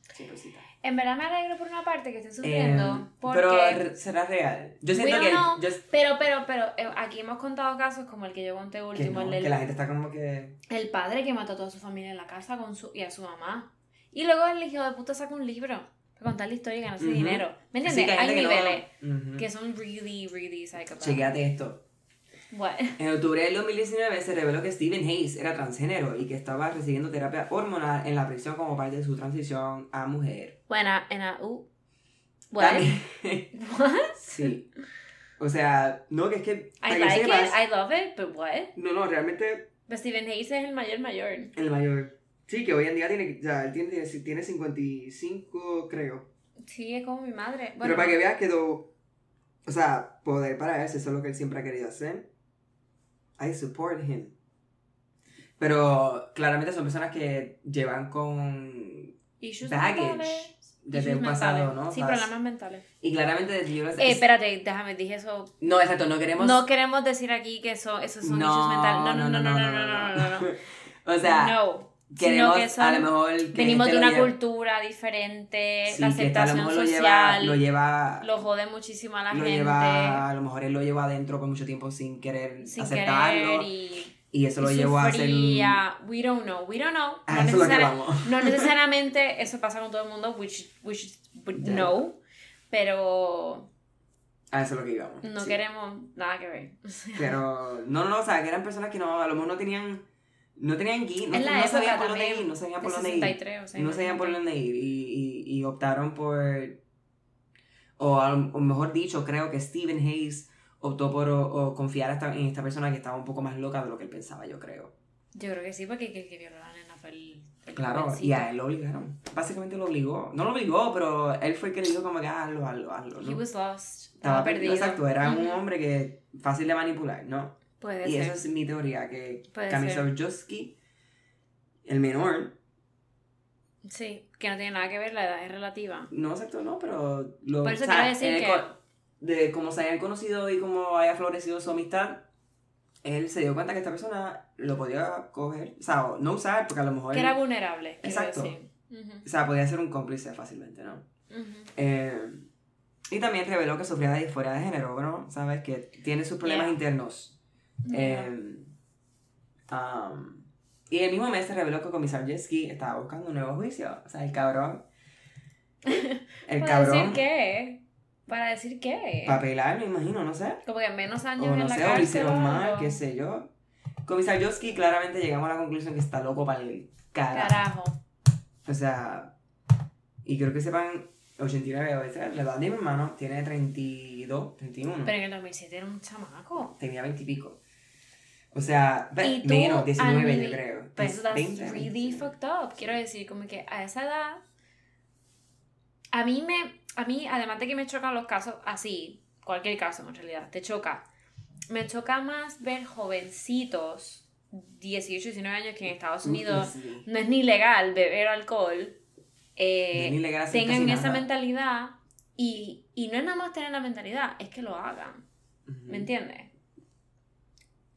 En verdad me alegro por una parte que esté sufriendo. Em, porque... Pero será real. Yo siento que, yo- Pero, pero, pero, eh, aquí hemos contado casos como el que yo conté que, último, no, el que la gente está como que. el padre que mató a toda su familia en la casa con su, y a su mamá. Y luego el hijo de puta saca un libro para contar la historia y ganarse dinero. ¿Me entiendes? que hay que no- niveles que son really, really psychopath. Chequéate esto. What? En octubre del 2019 se reveló que Stephen Hayes era transgénero y que estaba recibiendo terapia hormonal en la prisión como parte de su transición a mujer. Bueno, en a, uh, what? What? sí. O sea, no, que es que. I que like sepas- it, I love it, but what? No, no, realmente But Stephen Hayes es el mayor mayor. el mayor. Sí, que hoy en día tiene, sea, él tiene, tiene, tiene 55, creo. Sí, es como mi madre. Pero Bueno, para que veas quedó, o sea, poder para él, eso es lo que él siempre ha querido hacer. I support him. Pero claramente son personas que llevan con Issues baggage mentales. desde Issues un pasado, mentales. ¿no? Sí, problemas mentales. Y claramente desde yo eh, espérate, déjame, dije eso. No, exacto, no queremos. No queremos decir aquí que eso, esos son no, issues mentales. No, no, no, no, no, no, no, no. no, no, no (laughs) o sea. No queremos que a son- lo mejor que venimos este de lo una lleve- cultura diferente, sí, la que este a lo aceptación mejor lo lleva, social, lo lleva lo jode muchísimo a la lo gente. lleva, a lo mejor él lo lleva adentro por mucho tiempo sin querer sin aceptarlo querer y, y eso lo y llevó a hacer. We don't know, we don't know. a No, eso es lo que no (laughs) necesariamente eso pasa con todo el mundo, which, which Ya. know, pero a eso es lo que íbamos no sí. queremos nada que ver. (laughs) pero no no no o sea que eran personas que no a lo mejor no tenían no tenían ir no, sabían por dónde ir no sabían por De dónde ir. 63, o sea, no sabían por dónde ir y, y, y optaron por o, o mejor dicho creo que Stephen Hayes optó por o, o confiar hasta en esta persona que estaba un poco más loca de lo que él pensaba yo creo. Yo creo que sí, porque el que, violó a la nena fue el, el claro y a él lo obligaron. Básicamente lo obligó. No lo obligó pero él fue el que le dijo como que "Ah, hazlo hazlo hazlo He ¿no? was lost. estaba Estaba perdido. Exacto era un Ujú. hombre que fácil de manipular no Puede y ser. esa es mi teoría que Puede Kamisov Joski el menor Sí, que no tiene nada que ver, la edad es relativa. No, exacto, no, pero... Lo, Por eso o sea, decir el que- De cómo se hayan conocido y cómo haya florecido su amistad, él se dio cuenta que esta persona lo podía coger, o sea, o no usar, porque a lo mejor... Que era vulnerable. Exacto. decir. Ujú, O sea, podía ser un cómplice fácilmente, ¿no? ujú. Eh, y también reveló que sufría de disforia de género, ¿no? ¿Sabes? Que tiene sus problemas Yeah. internos. Yeah. Eh, um, y el mismo mes se reveló que Comisar Jesky estaba buscando un nuevo juicio. O sea, el cabrón... (laughs) El ¿Para cabrón... decir qué? ¿Para decir qué? Papelar, me imagino, no sé. Como que menos años O en no la sé, o cárcel. hicieron mal, o- qué sé yo. Comisar Josky, claramente llegamos a la conclusión que está loco para el carajo. Carajo. O sea, y creo que sepan, 89, o sea, la edad de mi hermano tiene 32, 31. Pero en el 2007 era un chamaco. Tenía 20 y pico. O sea, Y tú, menos, 19 al- yo creo. Pues that's 20, really 20. fucked up. Quiero decir, como que a esa edad. A mí me. A mí, además de que me chocan los casos así, cualquier caso en realidad, te choca. Me choca más ver jovencitos, 18, 19 años, que en Estados Unidos Sí. no es ni legal beber alcohol, eh, No es ilegal hacer tengan esa nada. mentalidad y, y no es nada más tener la mentalidad, es que lo hagan. Ujú. ¿Me entiendes?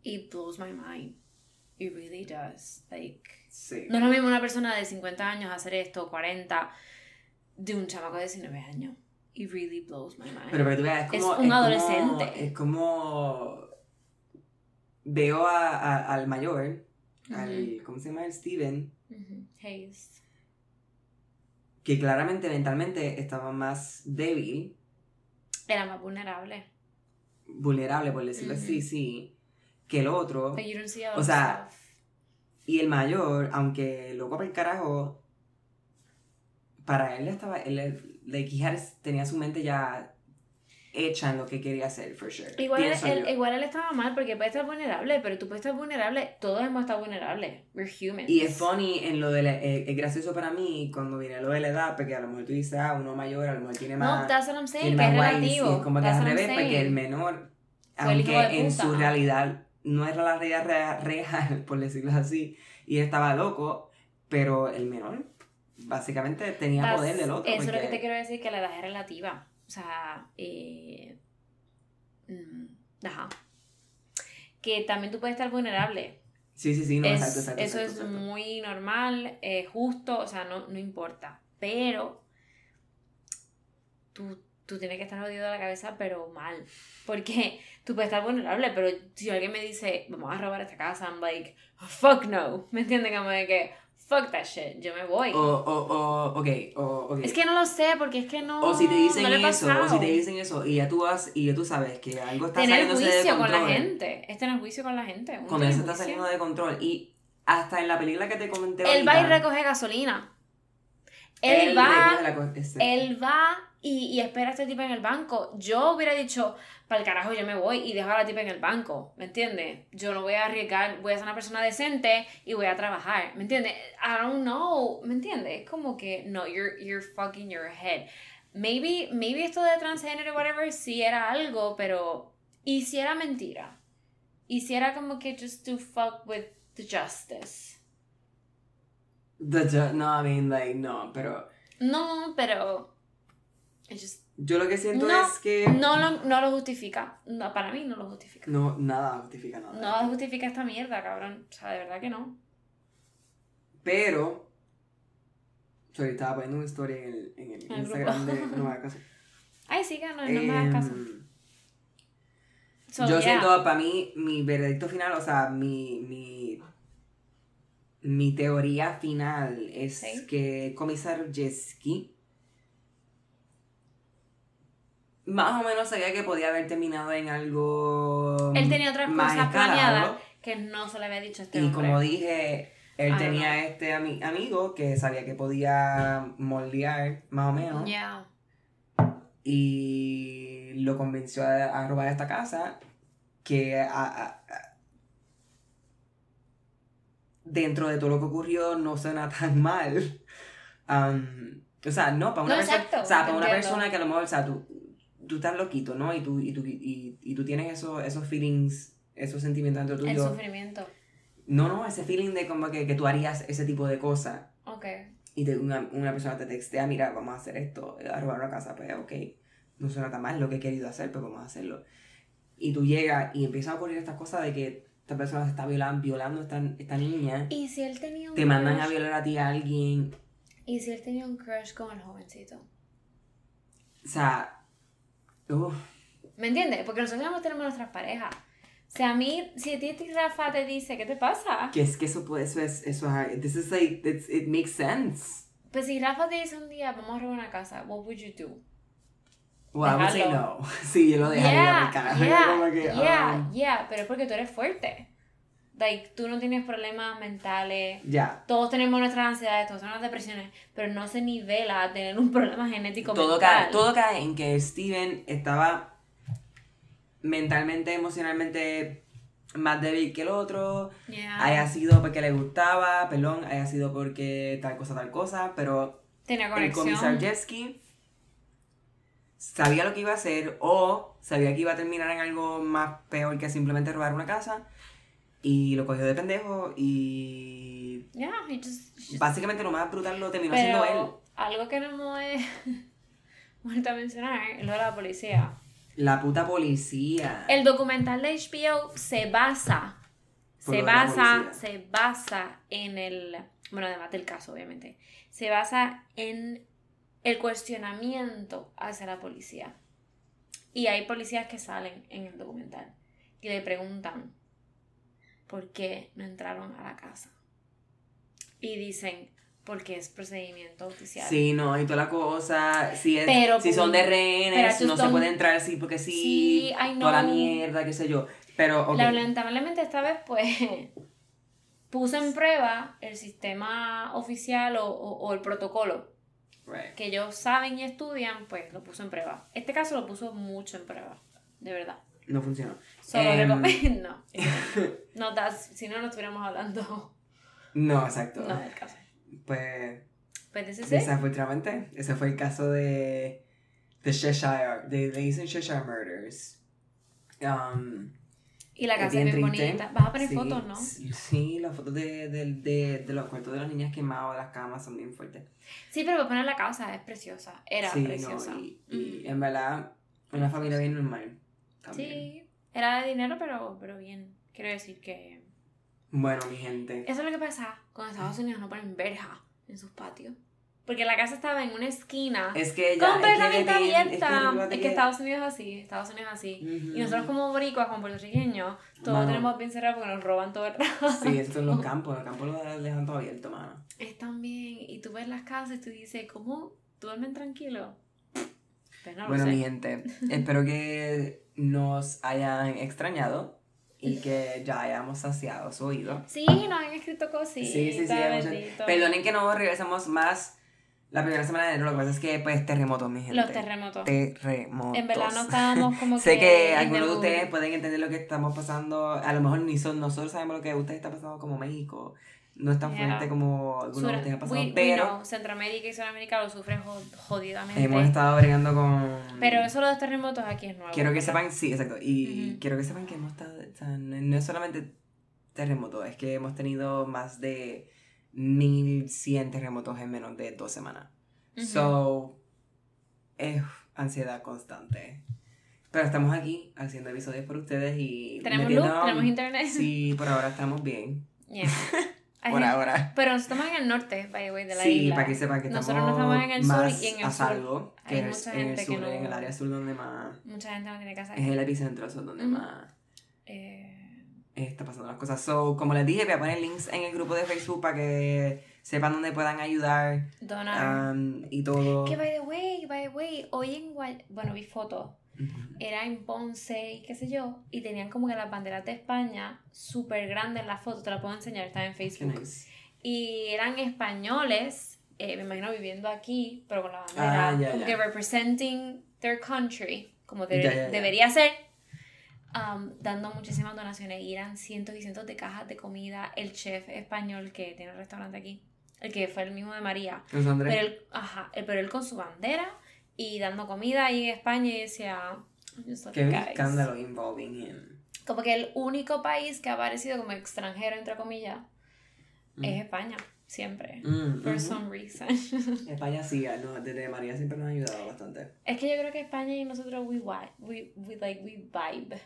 It blows my mind. It really does. Like, Sí. no es lo mismo una persona de 50 años hacer esto, 40, de un chamaco de 19 años. It really blows my mind. Pero, pero tú veas, es Es como. un como- adolescente. es como. Veo a, a- al mayor, al. ¿Cómo se llama? El Steven. Hayes. Que claramente mentalmente estaba más débil, Era más vulnerable. vulnerable, por decirlo Ujú. así, sí, que el otro. But you don't see O sea, stuff. Y el mayor, aunque loco para el carajo, para él estaba. Él, like, he had- tenía su mente ya hecha en lo que quería hacer, for sure. Igual él, igual él estaba mal porque puede estar vulnerable, pero tú puedes estar vulnerable, todos hemos estado vulnerables. We're humans. Y es funny en lo de la- eh, es gracioso para mí cuando viene lo de la edad, porque a lo mejor tú dices, ah, uno mayor a lo mejor tiene No, más, that's what I'm saying, que es y relativo. es como que al revés, porque el menor, aunque en su realidad no era la realidad rea- real, por decirlo así, y estaba loco, pero el menor básicamente tenía poder del otro. Eso es lo que porque- te quiero decir, que la edad es relativa. O sea, eh, mm, ajá. Que también tú puedes estar vulnerable. Sí, sí, sí, no, Es- exacto, exacto. eso exacto, es muy normal, eh, justo, o sea, no, no importa. Pero tú, tú tienes que estar jodido de la cabeza, pero mal. Porque tú puedes estar vulnerable, pero si alguien me dice, vamos a robar esta casa, I'm like, fuck no. (laughs) ¿Me entienden? Como de que, fuck that shit, yo me voy. O, o, o, ok, o, ok. Es que no lo sé, porque es que no. O si te dicen no eso, o si te dicen eso, y ya tú vas, y ya tú sabes que algo está Tener saliéndose de juicio control. con la gente. Es tener juicio con la gente. Cuando eso está juicio. saliendo de control. Y hasta en la película que te comenté Él va y ahorita, recoge gasolina. Él, va. recoge la co- este, Él va y, y espera a este tipo en el banco. Yo hubiera dicho, para el carajo yo me voy y dejo a la tipa en el banco, ¿me entiendes? Yo no voy a arriesgar, voy a ser una persona decente y voy a trabajar, ¿me entiendes? I don't know, ¿me entiendes? Es como que, no, you're, you're fucking your head. Maybe, maybe esto de transgénero, whatever, sí era algo, pero... ¿Y si era mentira? ¿Y si era como que just to fuck with the justice? the ju- no, I mean, like, no, pero No, pero... just- yo lo que siento No, es que No lo, no lo justifica. No, para mí no lo justifica. no, nada justifica nada. No justifica esta mierda, cabrón. O sea, de verdad que no. Pero, sorry, estaba poniendo una historia en el, en el Instagram grupo. de (laughs) No me hagas caso. Ay, sí, que no, no me hagas caso. Em, So, yo yeah. siento, para mí, mi veredicto final, o sea, mi, mi, mi teoría final es Sí. que Comisar Jeski más o menos sabía que podía haber terminado en algo Él tenía otras más cosas escalado. planeadas que no se le había dicho a este Y hombre. como dije, él I tenía este ami- amigo que sabía que podía moldear más o menos Yeah. y lo convenció a, a robar esta casa que a- a- a- dentro de todo lo que ocurrió no suena tan mal. Um, o sea, no, para una, No, persona, exacto, o sea, para una persona que a lo mejor, o sea, tú, tú estás loquito, ¿no? Y tú, y tú, y, y tú tienes esos, esos feelings, esos sentimientos dentro El tuyo. sufrimiento. No, no, ese feeling de como que, que tú harías ese tipo de cosas Ok. y te- una, una persona te textea, mira, vamos a hacer esto, a robar una casa, pues ok, no suena tan mal lo que he querido hacer, pero vamos a hacerlo. Y tú llegas y empiezan a ocurrir estas cosas de que esta persona se está violando, violando a esta, esta niña, ¿Y si él tenía un te mandan a crush? violar a ti a alguien, ¿Y si él tenía un crush con el jovencito? o sea, uf, ¿Me entiendes? Porque nosotros no tenemos nuestras parejas. O sea, a mí, si a ti y Rafa te dice, ¿qué te pasa? que es que eso, puede- eso es, eso es, this is like, it's- it makes sense. Pues si Rafa te dice un día, vamos a robar una casa, what would you do? Well, I would say Dejarlo. no. (laughs) Sí, yo lo dejaría yeah, por carajo. yeah, como que, yeah, um, yeah, pero es porque tú eres fuerte. Like, tú no tienes problemas mentales. ya. Todos tenemos nuestras ansiedades, todos tenemos depresiones, pero no se nivela a tener un (laughs) problema genético todo mental. cae, todo cae en que Steven estaba mentalmente, emocionalmente más débil que el otro. Yeah. Haya sido porque le gustaba, perdón, haya sido porque tal cosa, tal cosa, pero Tenía el conexión. comisar Jesky sabía lo que iba a hacer o sabía que iba a terminar en algo más peor que simplemente robar una casa y lo cogió de pendejo y Yeah, he just- just- básicamente lo más brutal lo terminó siendo él. Algo que no hemos eh, (laughs) vuelto a mencionar es lo de la policía. La puta policía. El documental de HBO se basa, Por se basa, se basa en el, bueno, además del caso, obviamente, se basa en el cuestionamiento hacia la policía. Y hay policías que salen en el documental y le preguntan por qué no entraron a la casa. Y dicen, porque es procedimiento oficial. Sí, no, y toda la cosa. Si, es, Pero, si son de rehenes, no se puede entrar así porque sí. Sí, Toda la mierda, qué sé yo. Pero, ok. Lamentablemente esta vez pues (laughs) puso en prueba el sistema oficial o, o- o el protocolo Right. que ellos saben y estudian, pues lo puso en prueba. Este caso lo puso mucho en prueba, de verdad. No funcionó. Solo Em. recomiendo. (laughs) (laughs) No, das- si no, no estuviéramos hablando No, exacto. no del caso. Pues, Pues ese sí. desafortunadamente, ese fue el caso de. de Cheshire. De, de East Cheshire Murders. Um, Y la es casa es bien bonita. Vas a poner Sí, fotos, ¿no? Sí, las fotos de, de, de, de los cuartos de las niñas quemados, las camas son bien fuertes. Sí, pero voy a poner la casa, es preciosa. Era sí, preciosa. No, y, y Mm. en verdad, una familia bien normal. También. Sí, era de dinero, pero, pero bien. Quiero decir que Bueno, mi gente. Eso es lo que pasa cuando Estados Unidos no ponen verja en sus patios. Porque la casa estaba en una esquina Es que completamente es que abierta. Es que, Estados Unidos es así, Estados Unidos es así. Ujú. Y nosotros como boricuas, como puertorriqueños, todo Mano. tenemos bien cerrado porque nos roban todo el rato. Sí, esto en los (laughs) campos. Los campos los dejan todo abierto, mano. Están bien. Y tú ves las casas y tú dices, ¿cómo duermen tranquilo? Pues no bueno, sé. mi gente, (laughs) espero que nos hayan extrañado y que ya hayamos saciado su oído. Sí, nos han escrito cositas. Sí, sí, sí. hemos-. Perdonen que no regresamos más la primera semana de enero. Lo que pasa es que, pues, terremotos, mi gente. Los terremotos. Terremotos. En verdad no estábamos como (laughs) Sé que que in the algunos de ustedes pueden entender lo que estamos pasando. A lo mejor ni son nosotros sabemos lo que ustedes está pasando como México. No es tan Yeah. fuerte como algunos de Sur- ustedes ha pasado. we- we pero know, Centroamérica y Sudamérica lo sufren jo- jodidamente. hemos estado bregando con. Pero eso de los terremotos aquí es nuevo. Quiero que sepan, sí, exacto. Y Ujú. quiero que sepan que hemos estado. o sea, no no es solamente terremotos, es que hemos tenido más de 1100 terremotos en menos de dos semanas. Ujú. So, es ansiedad constante. Pero estamos aquí haciendo episodios por ustedes y. Tenemos luz, tenemos internet. Sí, por ahora estamos bien. Yeah. (laughs) Por ahora. Pero nosotros estamos en el norte, by the way, de la Sí, isla. para que sepan que estamos, Nosotros no estamos en el sur y en el a sur salvo, que hay es mucha en el gente que sur, no- en el área sur donde más... Mucha gente no tiene casa. Es el epicentro, eso es donde Ujú. más Eh, está pasando las cosas. So, como les dije, voy a poner links en el grupo de Facebook para que sepan dónde puedan ayudar donar. um, y todo. que by the way, by the way, hoy en Guay... Bueno, vi fotos. Ujú. Era en Ponce y qué sé yo. Y tenían como que las banderas de España súper grandes en la foto. Te la puedo enseñar, está en Facebook. nice. Y eran españoles, eh, me imagino viviendo aquí, pero con la bandera. Ah, como que representing their country, como de- debería ser. um, dando muchísimas donaciones y eran cientos y cientos de cajas de comida. El chef español que tiene el restaurante aquí, el que fue el mismo de María, pero él, ajá, él- pero él con su bandera y dando comida ahí en España y decía, "I'm just qué looking, guys". escándalo involving him. Como que el único país que ha aparecido como extranjero, entre comillas, Mm. es España, siempre. Mm, For ujú. some reason. (laughs) España sí, ah, no, desde María siempre nos ha ayudado bastante. es que yo creo que España y nosotros we vibe, we, we like we vibe.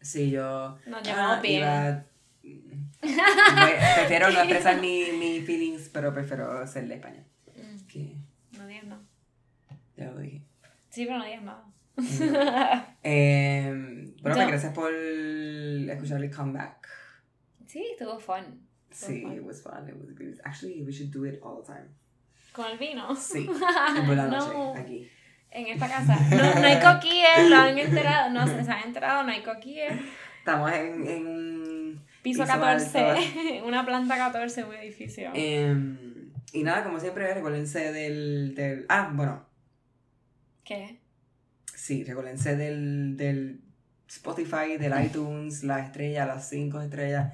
Sí, yo. Nos llevamos ah, bien. iba- Bueno, (laughs) prefiero no expresar (laughs) mi, mi feelings, pero prefiero ser de España. Mm, Que. Ya lo dije. Sí, pero (laughs) no digas nada. Eh, bueno, gracias por escuchar el comeback. sí, estuvo fun. Sí, fun. it was fun. It was good. Actually, we should do it all the time. Con el vino. Sí, (laughs) por la noche, no, aquí. en esta casa. No, no hay coquilles, lo han enterado. No se, han enterado, no hay coquilles. Estamos en, en un Piso Piso 14, (laughs) una planta 14, un edificio. Em, y nada, como siempre, recuérdense del, del... Ah, bueno, ¿Qué? sí, recuérdense del, del Spotify, del (laughs) iTunes, las estrellas, las cinco estrellas,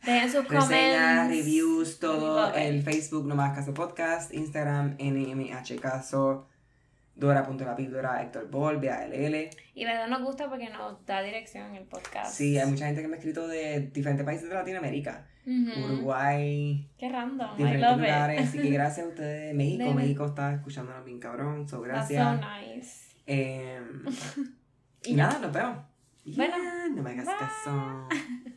Dejen sus reseñas, reviews, todo, el Facebook Nomás Caso Podcast, Instagram, NMH Caso, Dora.lapíldora, Héctor Bol, BALL. Y verdad nos gusta porque nos da dirección en el podcast. Sí, hay mucha gente que me ha escrito de diferentes países de Latinoamérica. Uruguay, Qué random. I diferentes love lugares, it. así que (laughs) gracias a ustedes, México, De- México está escuchándonos bien cabrón, so That's gracias. so nice. Em, (laughs) Y nada, nos vemos. Bueno, no me hagas caso. (laughs)